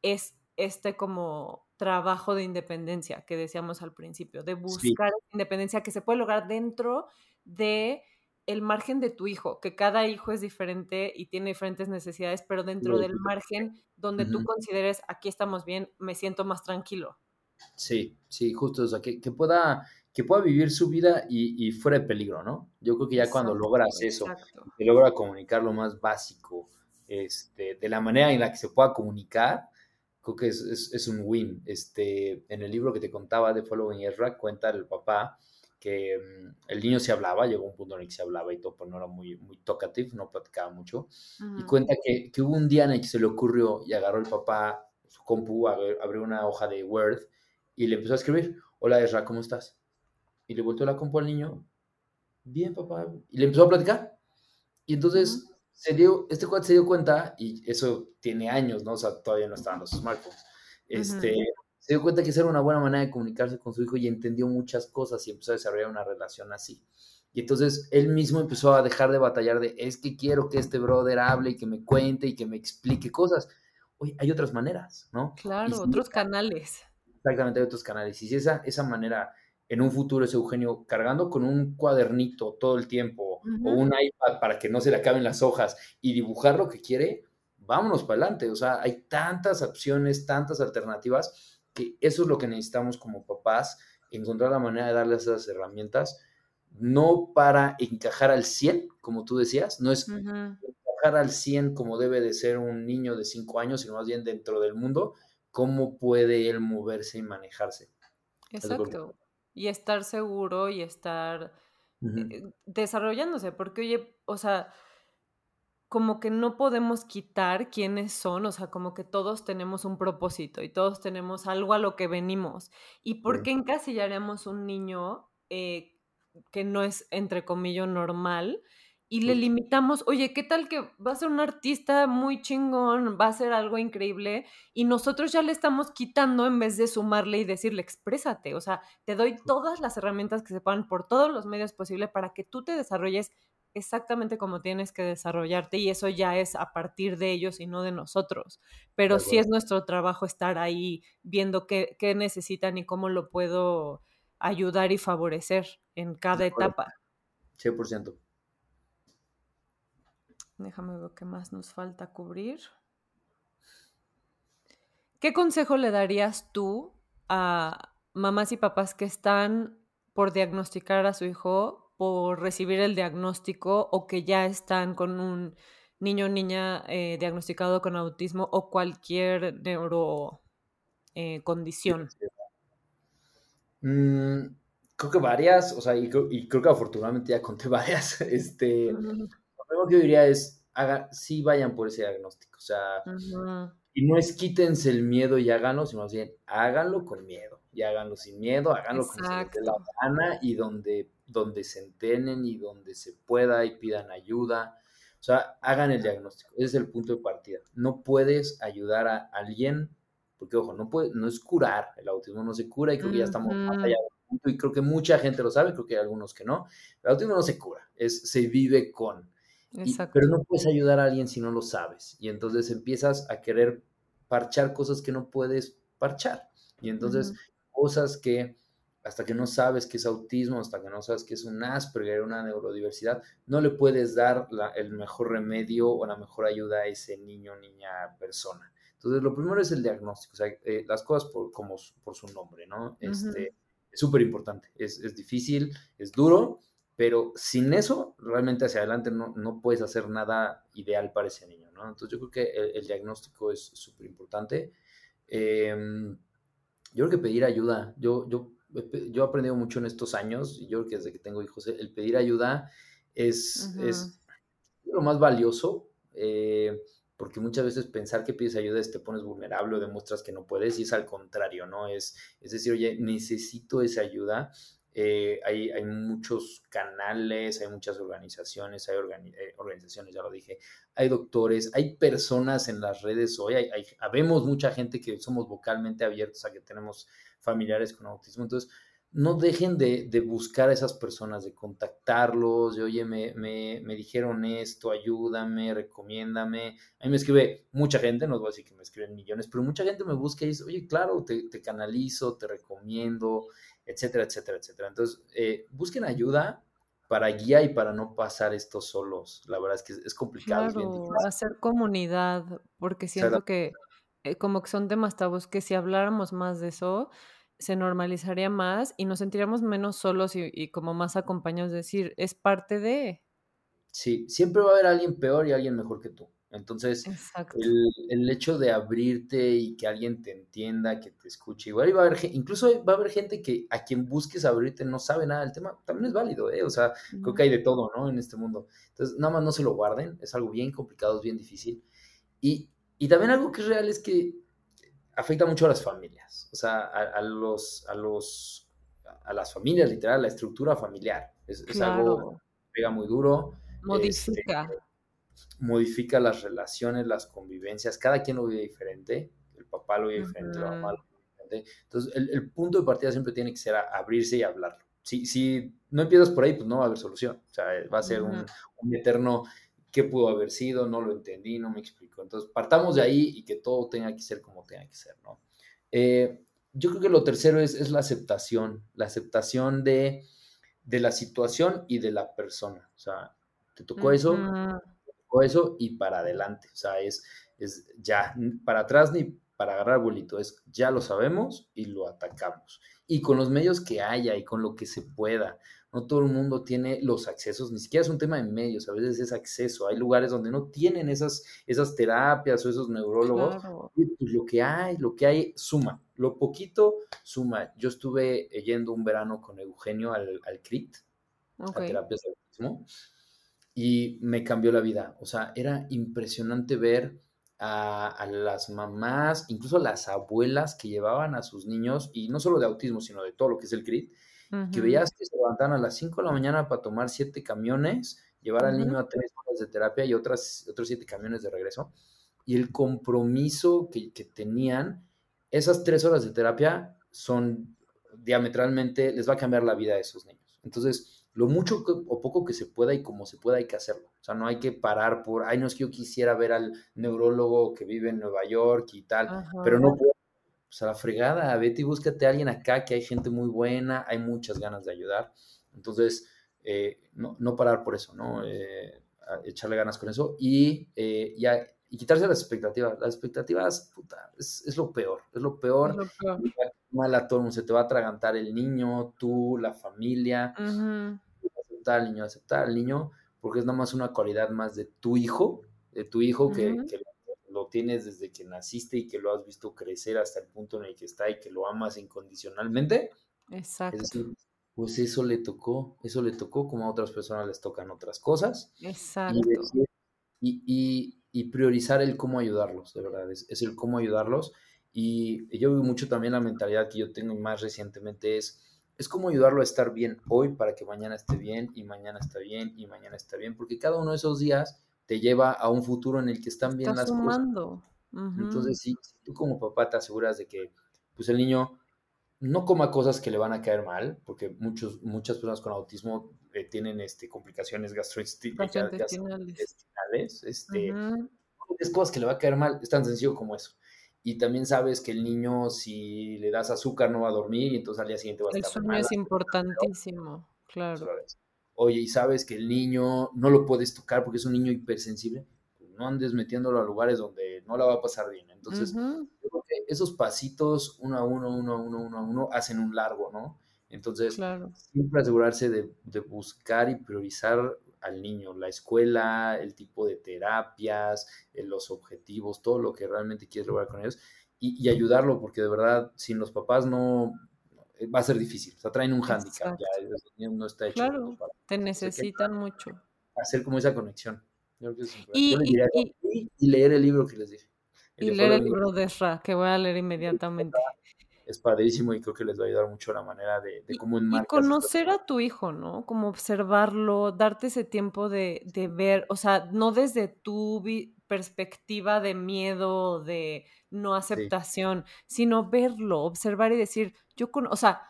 es este como trabajo de independencia que decíamos al principio, de buscar independencia que se puede lograr dentro de el margen de tu hijo, que cada hijo es diferente y tiene diferentes necesidades, pero dentro del margen donde tú consideres, aquí estamos bien, me siento más tranquilo. Sí, sí, justo, o sea, que, que pueda que pueda vivir su vida y, fuera de peligro, ¿no? Yo creo que ya cuando logras eso, que logra comunicar lo más básico, este, de la manera en la que se pueda comunicar, creo que es, un win. Este, en el libro que te contaba de Following Ezra, cuenta el papá que mm, el niño se hablaba, llegó un punto en el que se hablaba y todo, pero no era muy, muy talkative, no platicaba mucho. Y cuenta que, que, hubo un día en el que se le ocurrió y agarró el papá su compu, abrió una hoja de Word y le empezó a escribir, hola Ezra, ¿cómo estás? y le volteó la compu al niño, bien papá, y le empezó a platicar. Y entonces se dio, este cuate se dio cuenta, y eso tiene años, ¿no? O sea, todavía no estaban los smartphones. Este, Se dio cuenta que esa era una buena manera de comunicarse con su hijo y entendió muchas cosas y empezó a desarrollar una relación así. Y entonces él mismo empezó a dejar de batallar de, es que quiero que este brother hable y que me cuente y que me explique cosas. Oye, hay otras maneras, ¿no? Claro, otros canales. Exactamente, hay otros canales. Y si esa, esa manera en un futuro es Eugenio cargando con un cuadernito todo el tiempo o un iPad para que no se le acaben las hojas y dibujar lo que quiere, vámonos para adelante. O sea, hay tantas opciones, tantas alternativas que eso es lo que necesitamos como papás, encontrar la manera de darles esas herramientas, no para encajar al 100, como tú decías, no es encajar al 100 como debe de ser un niño de 5 años, sino más bien dentro del mundo, cómo puede él moverse y manejarse. Exacto. Y estar seguro y estar eh, desarrollándose, porque oye, o sea, como que no podemos quitar quiénes son, o sea, como que todos tenemos un propósito y todos tenemos algo a lo que venimos. ¿Y por qué encasillaremos un niño eh, que no es, entre comillas, normal? y le limitamos, oye, ¿qué tal que va a ser un artista muy chingón, va a ser algo increíble? Y nosotros ya le estamos quitando en vez de sumarle y decirle, exprésate, o sea, te doy todas las herramientas que se puedan por todos los medios posibles para que tú te desarrolles exactamente como tienes que desarrollarte y eso ya es a partir de ellos y no de nosotros. Pero sí es nuestro trabajo estar ahí viendo qué, qué necesitan y cómo lo puedo ayudar y favorecer en cada etapa. 100%. Déjame ver qué más nos falta cubrir. ¿Qué consejo le darías tú a mamás y papás que están por diagnosticar a su hijo, por recibir el diagnóstico o que ya están con un niño o niña eh, diagnosticado con autismo o cualquier neurocondición? Eh, condición? Mm, creo que varias, o sea, y, creo que afortunadamente ya conté varias. Este, primero que yo diría es, haga, sí vayan por ese diagnóstico, o sea, y no es quítense el miedo y háganlo, sino más bien háganlo con miedo, y háganlo sin miedo, háganlo con la gana y donde, donde se entenen y donde se pueda y pidan ayuda. O sea, hagan el diagnóstico, ese es el punto de partida. No puedes ayudar a alguien, porque ojo, no, puede, no es curar, el autismo no se cura y creo que ya estamos más allá del punto y creo que mucha gente lo sabe, creo que hay algunos que no. El autismo no se cura, es, se vive con pero no puedes ayudar a alguien si no lo sabes. Y entonces empiezas a querer parchar cosas que no puedes parchar. Y entonces cosas que hasta que no sabes que es autismo, hasta que no sabes que es un Asperger, una neurodiversidad, no le puedes dar el mejor remedio o la mejor ayuda a ese niño, niña, persona. Entonces, lo primero es el diagnóstico, o sea, eh, las cosas por, como, por su nombre, ¿no? Este, es súper importante, es, es, difícil, es duro, pero sin eso, realmente hacia adelante no, no, puedes hacer nada ideal para ese niño, ¿no? Entonces, yo creo que el, diagnóstico es súper importante. Em, yo creo que pedir ayuda, yo, yo, yo he aprendido mucho en estos años, y yo creo que desde que tengo hijos, el pedir ayuda es, es lo más valioso. Eh, porque muchas veces pensar que pides ayuda es te pones vulnerable o demuestras que no puedes y es al contrario, ¿no? Es, es decir, oye, necesito esa ayuda. Eh, hay, hay, muchos canales, hay muchas organizaciones, hay eh, organizaciones, ya lo dije, hay doctores, hay personas en las redes hoy, hay, hay, habemos mucha gente que somos vocalmente abiertos a que tenemos familiares con autismo, entonces no dejen de, buscar a esas personas, de contactarlos, de oye, me, me, dijeron esto, ayúdame, recomiéndame. A mí me escribe mucha gente, no voy a decir que me escriben millones, pero mucha gente me busca y dice, oye, claro, te, canalizo, te recomiendo, etcétera, etcétera, etcétera. Entonces, eh, busquen ayuda para guía y para no pasar esto solos. La verdad es que es, complicado. Claro, hacer comunidad, porque siento que eh, como que son temas tabús que si habláramos más de eso, se normalizaría más y nos sentiríamos menos solos y, como más acompañados, decir, es parte de... Sí, siempre va a haber alguien peor y alguien mejor que tú. Entonces, el, el, hecho de abrirte y que alguien te entienda, que te escuche, igual va a haber, incluso va a haber gente que a quien busques abrirte no sabe nada del tema, también es válido, ¿eh? O sea, creo que hay de todo, ¿no? En este mundo. Entonces, nada más no se lo guarden, es algo bien complicado, es bien difícil. Y, y también algo que es real es que afecta mucho a las familias, o sea, a, los, a, los, a las familias, literal, la estructura familiar. Es, algo que pega muy duro. Modifica. Este, modifica las relaciones, las convivencias, cada quien lo vive diferente, el papá lo vive diferente, la mamá lo vive diferente. Entonces, el, punto de partida siempre tiene que ser abrirse y hablarlo. Si, si no empiezas por ahí, pues no va a haber solución. O sea, va a ser un, un eterno qué pudo haber sido, no lo entendí, no me explico. Entonces, partamos de ahí y que todo tenga que ser como tenga que ser, ¿no? Eh, yo creo que lo tercero es, es la aceptación, la aceptación de, de, la situación y de la persona. O sea, te tocó eso, te tocó eso y para adelante. O sea, es, es ya, para atrás ni para agarrar bolito, es ya lo sabemos y lo atacamos. Y con los medios que haya y con lo que se pueda no todo el mundo tiene los accesos, ni siquiera es un tema de medios, a veces es acceso. Hay lugares donde no tienen esas, esas terapias o esos neurólogos. Y pues lo que hay, lo que hay suma. Lo poquito suma. Yo estuve yendo un verano con Eugenio al, al CRIT, a terapias de autismo, y me cambió la vida. O sea, era impresionante ver a, a, las mamás, incluso a las abuelas que llevaban a sus niños, y no solo de autismo, sino de todo lo que es el CRIT, que veías que se levantaban a las 5 de la mañana para tomar siete camiones, llevar al niño a tres horas de terapia y otras, otros siete camiones de regreso. Y el compromiso que, que tenían, esas tres horas de terapia son diametralmente, les va a cambiar la vida a esos niños. Entonces, lo mucho o poco que se pueda y como se pueda hay que hacerlo. O sea, no hay que parar por, ay, no es que yo quisiera ver al neurólogo que vive en Nueva York y tal, pero no puedo pues a la fregada, vete y búscate a alguien acá, que hay gente muy buena, hay muchas ganas de ayudar. Entonces, eh, no, no, parar por eso, ¿no? Eh, echarle ganas con eso y, eh, ya, y quitarse las expectativas. Las expectativas, puta, es, es lo peor, es lo peor. Es lo peor. todo se te va a atragantar el niño, tú, la familia. Aceptar al niño, aceptar al niño, porque es nada más una cualidad más de tu hijo, de tu hijo que, que lo tienes desde que naciste y que lo has visto crecer hasta el punto en el que está y que lo amas incondicionalmente. Exacto. pues eso le tocó, eso le tocó como a otras personas les tocan otras cosas. Exacto. Y, y, priorizar el cómo ayudarlos, de verdad, es, es, el cómo ayudarlos. Y yo veo mucho también la mentalidad que yo tengo más recientemente es, es cómo ayudarlo a estar bien hoy para que mañana esté bien y mañana está bien y mañana está bien, porque cada uno de esos días te lleva a un futuro en el que están bien las cosas. Entonces, si, tú como papá te aseguras de que pues el niño no coma cosas que le van a caer mal, porque muchos, muchas personas con autismo eh, tienen este, complicaciones gastrointestinales, este, es cosas que le va a caer mal, es tan sencillo como eso. Y también sabes que el niño, si le das azúcar, no va a dormir y entonces al día siguiente va a estar El sueño es importantísimo, claro. Oye, y sabes que el niño no lo puedes tocar porque es un niño hipersensible, pues no andes metiéndolo a lugares donde no la va a pasar bien. Entonces, yo creo que esos pasitos, uno a uno, uno a uno, uno a uno, hacen un largo, ¿no? Entonces, siempre asegurarse de, de, buscar y priorizar al niño, la escuela, el tipo de terapias, eh, los objetivos, todo lo que realmente quieres lograr con ellos y, ayudarlo, porque de verdad, sin los papás no va a ser difícil. O sea, traen un hándicap, ya no está hecho. Claro, te necesitan mucho. Hacer como esa conexión. y, leer el libro que les dije. y leer el libro de Esra, que voy a leer inmediatamente es padrísimo y creo que les va a ayudar mucho la manera de, de cómo Y conocer a tu hijo, ¿no? Como observarlo, darte ese tiempo de, ver, o sea, no desde tu perspectiva de miedo, de no aceptación, sino verlo, observar y decir, yo, con, o sea,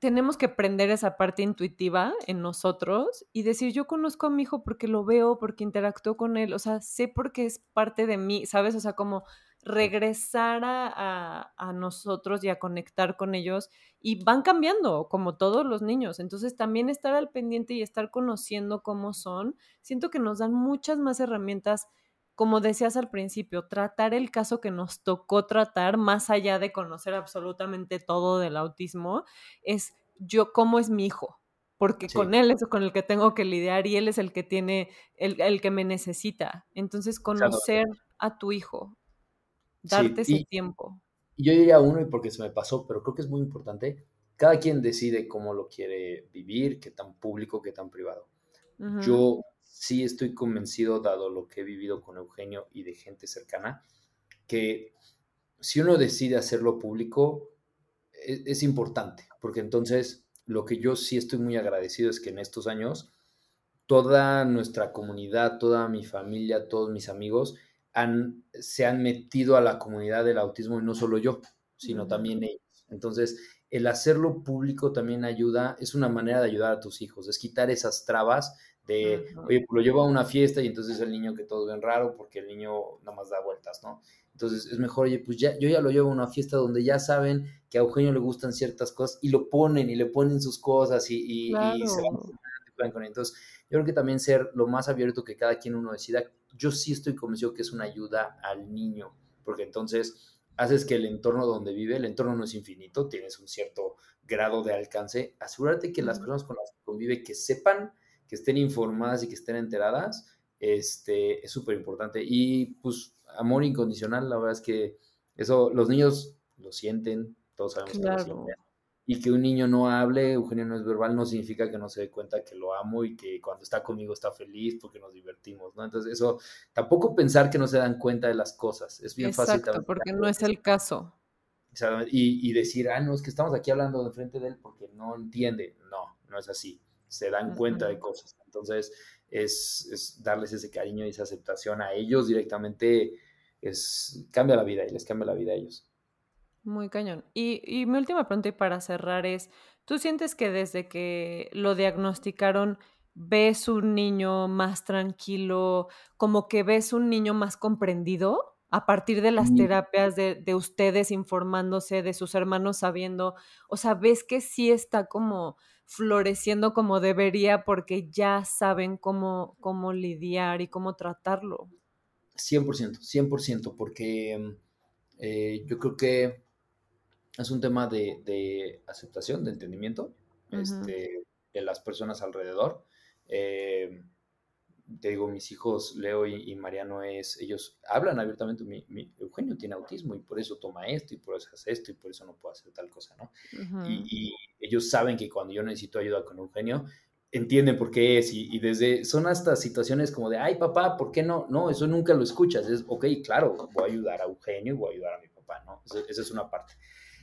tenemos que prender esa parte intuitiva en nosotros y decir, yo conozco a mi hijo porque lo veo, porque interactúo con él, o sea, sé porque es parte de mí, ¿sabes? O sea, como regresar a, a, nosotros y a conectar con ellos y van cambiando como todos los niños. Entonces también estar al pendiente y estar conociendo cómo son, siento que nos dan muchas más herramientas, como decías al principio, tratar el caso que nos tocó tratar, más allá de conocer absolutamente todo del autismo, es yo cómo es mi hijo. Porque con él es con el que tengo que lidiar y él es el que tiene, el, el que me necesita. Entonces, conocer a tu hijo, Darte ese tiempo. Yo diría uno, y porque se me pasó, pero creo que es muy importante, cada quien decide cómo lo quiere vivir, qué tan público, qué tan privado. Yo sí estoy convencido, dado lo que he vivido con Eugenio y de gente cercana, que si uno decide hacerlo público, es, es importante, porque entonces lo que yo sí estoy muy agradecido es que en estos años toda nuestra comunidad, toda mi familia, todos mis amigos, se han metido a la comunidad del autismo y no solo yo, sino también ellos. Entonces, el hacerlo público también ayuda, es una manera de ayudar a tus hijos, es quitar esas trabas de, oye, pues lo llevo a una fiesta y entonces el niño que todos ven raro porque el niño nada más da vueltas, ¿no? Entonces es mejor, oye, pues ya, yo ya lo llevo a una fiesta donde ya saben que a Eugenio le gustan ciertas cosas y lo ponen y le ponen sus cosas y, se van con Entonces, yo creo que también ser lo más abierto que cada quien uno decida yo sí estoy convencido que es una ayuda al niño, porque entonces haces que el entorno donde vive, el entorno no es infinito, tienes un cierto grado de alcance, asegúrate que las personas con las que convive, que sepan, que estén informadas y que estén enteradas, este, es súper importante. Y pues amor incondicional, la verdad es que eso los niños lo sienten, todos sabemos que lo sienten y que un niño no hable, Eugenio no es verbal, no significa que no se dé cuenta que lo amo y que cuando está conmigo está feliz porque nos divertimos, ¿no? Entonces, eso, tampoco pensar que no se dan cuenta de las cosas, es bien fácil. Exacto, porque no es el caso. Y, y, decir, ah, no, es que estamos aquí hablando de frente de él porque no entiende. No, no es así. Se dan cuenta de cosas. Entonces, es, es, darles ese cariño y esa aceptación a ellos directamente, es, cambia la vida y les cambia la vida a ellos. Muy cañón. Y, mi última pregunta y para cerrar es, ¿tú sientes que desde que lo diagnosticaron ves un niño más tranquilo, como que ves un niño más comprendido a partir de las terapias de, de, ustedes informándose, de sus hermanos sabiendo? O sea, ¿ves que sí está como floreciendo como debería porque ya saben cómo, cómo lidiar y cómo tratarlo? 100%, 100%, porque eh, yo creo que es un tema de, aceptación, de entendimiento este, de las personas alrededor. Eh, te digo, mis hijos, Leo y, Mariano, es, ellos hablan abiertamente, mi, Eugenio tiene autismo y por eso toma esto y por eso hace esto y por eso no puedo hacer tal cosa, ¿no? y, ellos saben que cuando yo necesito ayuda con Eugenio, entienden por qué es y, desde, son hasta situaciones como de, ay papá, ¿por qué no? No, eso nunca lo escuchas, es, ok, claro, voy a ayudar a Eugenio y voy a ayudar a mi papá, ¿no? esa es una parte.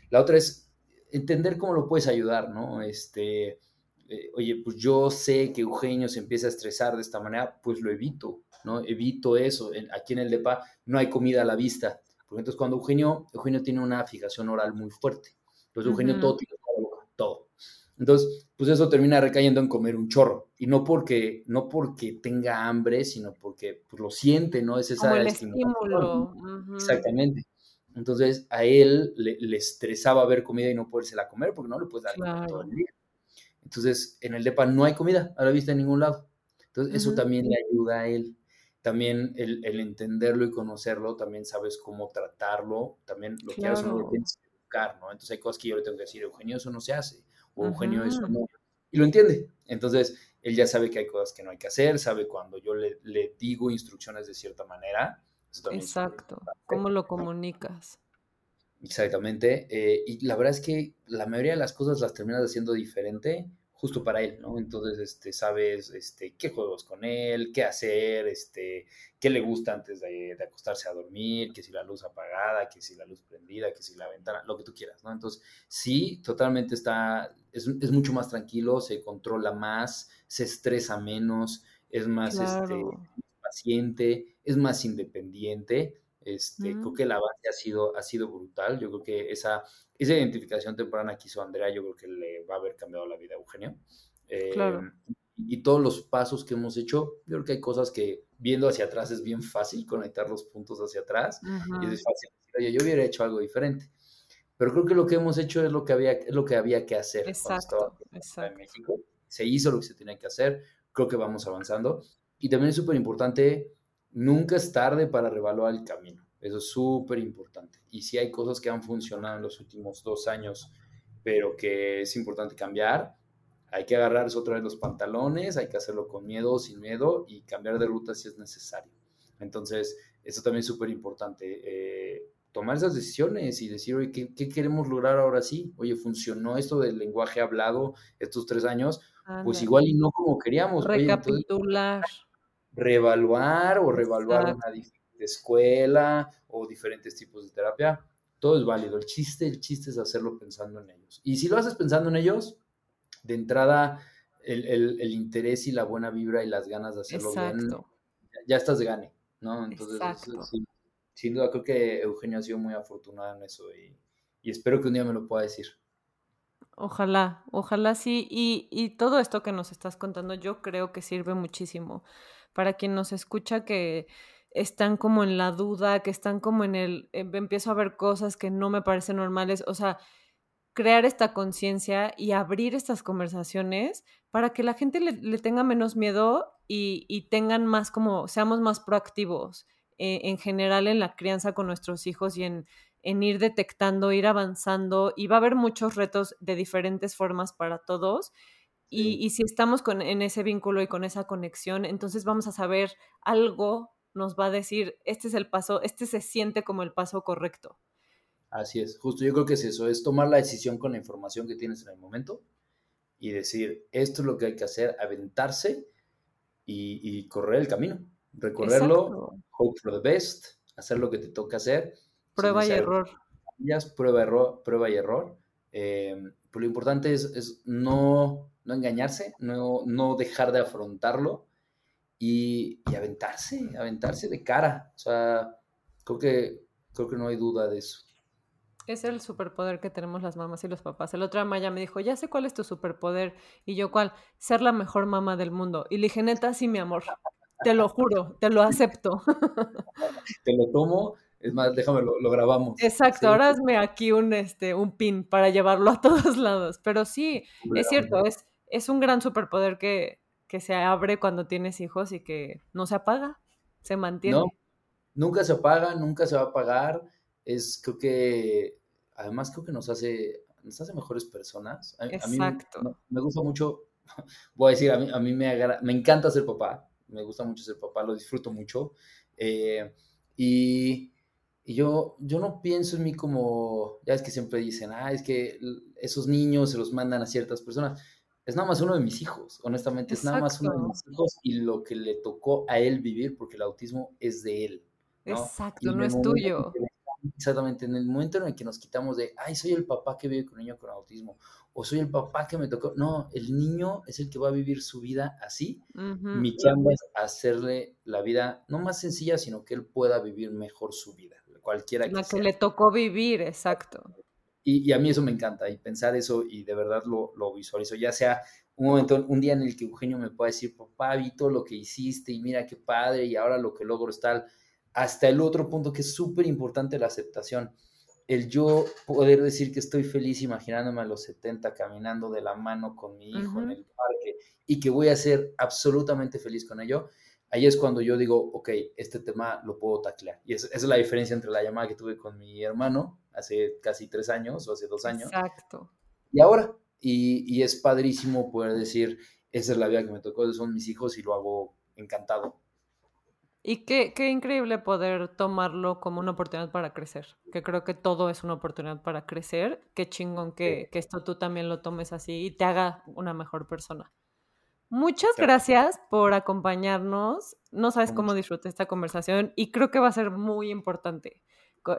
La otra es entender cómo lo puedes ayudar, ¿no? Este, eh, oye, pues yo sé que Eugenio se empieza a estresar de esta manera, pues lo evito, ¿no? Evito eso. Aquí en el DEPA no hay comida a la vista. Porque entonces cuando Eugenio, Eugenio tiene una fijación oral muy fuerte. Entonces Eugenio todo tiene todo. Entonces, pues eso termina recayendo en comer un chorro. Y no porque, no porque tenga hambre, sino porque pues, lo siente, ¿no? Es esa Como el estímulo. Exactamente. Entonces, a él le, estresaba ver comida y no podérsela comer porque no le puedes dar todo el día. Entonces, en el DEPA no hay comida a la vista en ningún lado. Entonces, eso también le ayuda a él. También el, entenderlo y conocerlo, también sabes cómo tratarlo, también lo que haces no lo tienes que educar, ¿no? Entonces, hay cosas que yo le tengo que decir, Eugenio, eso no se hace o Eugenio eso no. Y lo entiende. Entonces, él ya sabe que hay cosas que no hay que hacer, sabe cuando yo le, le digo instrucciones de cierta manera. Exacto. ¿Cómo lo comunicas? Exactamente. Eh, y la verdad es que la mayoría de las cosas las terminas haciendo diferente justo para él, ¿no? Entonces, este, sabes este, qué juegos con él, qué hacer, este, qué le gusta antes de, acostarse a dormir, que si la luz apagada, que si la luz prendida, que si la ventana, lo que tú quieras, ¿no? Entonces, sí, totalmente está, es, mucho más tranquilo, se controla más, se estresa menos, es más este, paciente, es más independiente. Este, Creo que el avance ha sido, ha sido brutal. Yo creo que esa, esa identificación temprana que hizo Andrea, yo creo que le va a haber cambiado la vida a Eugenio. claro. Em, y, todos los pasos que hemos hecho, yo creo que hay cosas que viendo hacia atrás es bien fácil conectar los puntos hacia atrás y es fácil decir, oye, yo hubiera hecho algo diferente. Pero creo que lo que hemos hecho es lo que había, es lo que había que hacer exacto, exacto. en México. Se hizo lo que se tenía que hacer, creo que vamos avanzando. Y también es súper importante nunca es tarde para revaluar el camino. Eso es súper importante. Y si hay cosas que han funcionado en los últimos dos años, pero que es importante cambiar, hay que agarrarse otra vez los pantalones, hay que hacerlo con miedo o sin miedo y cambiar de ruta si es necesario. Entonces, eso también es súper importante. Eh, tomar esas decisiones y decir, oye, ¿qué, queremos lograr ahora sí? Oye, funcionó esto del lenguaje hablado estos tres años, pues igual y no como queríamos. Recapitular reevaluar o reevaluar una diferente escuela o diferentes tipos de terapia, todo es válido. El chiste, el chiste es hacerlo pensando en ellos. Y si lo haces pensando en ellos, de entrada, el, interés y la buena vibra y las ganas de hacerlo bien, ya, estás de gane, ¿no? Entonces, sin duda creo que Eugenio ha sido muy afortunada en eso y, y espero que un día me lo pueda decir. Ojalá, ojalá sí. Y, y, todo esto que nos estás contando, yo creo que sirve muchísimo para quien nos escucha que están como en la duda, que están como en el, em, empiezo a ver cosas que no me parecen normales, o sea, crear esta conciencia y abrir estas conversaciones para que la gente le, tenga menos miedo y, tengan más como, seamos más proactivos eh, en general en la crianza con nuestros hijos y en, en ir detectando, ir avanzando y va a haber muchos retos de diferentes formas para todos y, si estamos con, en ese vínculo y con esa conexión, entonces vamos a saber algo, nos va a decir, este es el paso, este se siente como el paso correcto. Así es, justo yo creo que es eso, es tomar la decisión con la información que tienes en el momento y decir, esto es lo que hay que hacer, aventarse y, correr el camino, recorrerlo, hope for the best, hacer lo que te toca hacer. Prueba y error. Prueba, error. prueba y error. Eh, pero lo importante es, es no no engañarse, no, no dejar de afrontarlo y, aventarse, aventarse de cara. O sea, creo que, creo que no hay duda de eso. Es el superpoder que tenemos las mamás y los papás. El otro Maya me dijo, ya sé cuál es tu superpoder. Y yo, ¿cuál? Ser la mejor mamá del mundo. Y le dije, neta, sí, mi amor. Te lo juro, te lo acepto. Te lo tomo es más, déjame, lo, grabamos. Exacto, ahora hazme aquí un, este, un pin para llevarlo a todos lados. Pero sí, es cierto, es, es un gran superpoder que, se abre cuando tienes hijos y que no se apaga, se mantiene. No, nunca se apaga, nunca se va a apagar. Es, creo que, además creo que nos hace, nos hace mejores personas. Exacto. mí me, gusta mucho, voy a decir, a mí, a mí me, me encanta ser papá, me gusta mucho ser papá, lo disfruto mucho. Eh, y, y yo, yo no pienso en mí como, ya es que siempre dicen, ah, es que esos niños se los mandan a ciertas personas es nada más uno de mis hijos, honestamente, es nada más uno de mis hijos y lo que le tocó a él vivir, porque el autismo es de él. Exacto, no es tuyo. exactamente, en el momento en el que nos quitamos de, ay, soy el papá que vive con un niño con autismo, o soy el papá que me tocó, no, el niño es el que va a vivir su vida así. Mi chamba es hacerle la vida no más sencilla, sino que él pueda vivir mejor su vida, cualquiera que le tocó vivir, exacto. Y, a mí eso me encanta, y pensar eso, y de verdad lo, lo, visualizo, ya sea un momento, un día en el que Eugenio me pueda decir, papá, vi todo lo que hiciste, y mira qué padre, y ahora lo que logro es tal, hasta el otro punto que es súper importante, la aceptación. El yo poder decir que estoy feliz imaginándome a los 70 caminando de la mano con mi hijo en el parque y que voy a ser absolutamente feliz con ello, ahí es cuando yo digo, ok, este tema lo puedo taclear. Y esa es la diferencia entre la llamada que tuve con mi hermano hace casi tres años o hace dos años. Exacto. Y ahora, y, es padrísimo poder decir, esa es la vida que me tocó, son mis hijos y lo hago encantado. Y qué, qué, increíble poder tomarlo como una oportunidad para crecer, que creo que todo es una oportunidad para crecer. Qué chingón que, que esto tú también lo tomes así y te haga una mejor persona. Muchas gracias por acompañarnos. No sabes cómo disfruté esta conversación y creo que va a ser muy importante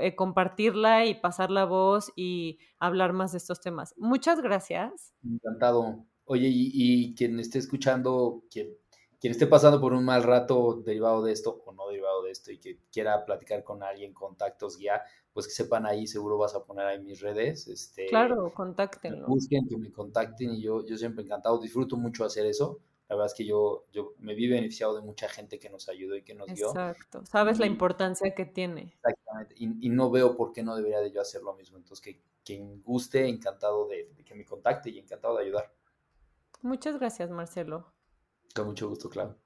eh, compartirla y pasar la voz y hablar más de estos temas. Muchas gracias. Encantado. Oye, y, quien esté escuchando, quien, quien esté pasando por un mal rato derivado de esto o no derivado de esto y que quiera platicar con alguien, contactos, guía, pues que sepan ahí, seguro vas a poner ahí mis redes. Este, claro, contáctenlo. Busquen, que me contacten y yo, yo siempre encantado, disfruto mucho hacer eso. La verdad es que yo, yo me vi beneficiado de mucha gente que nos ayudó y que nos dio. Exacto, sabes la importancia que tiene. Exactamente, y, no veo por qué no debería de yo hacer lo mismo. Entonces, que quien guste, encantado de, que me contacte y encantado de ayudar. Muchas gracias, Marcelo. Con mucho gusto, claro.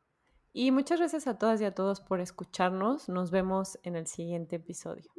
Y muchas gracias a todas y a todos por escucharnos. Nos vemos en el siguiente episodio.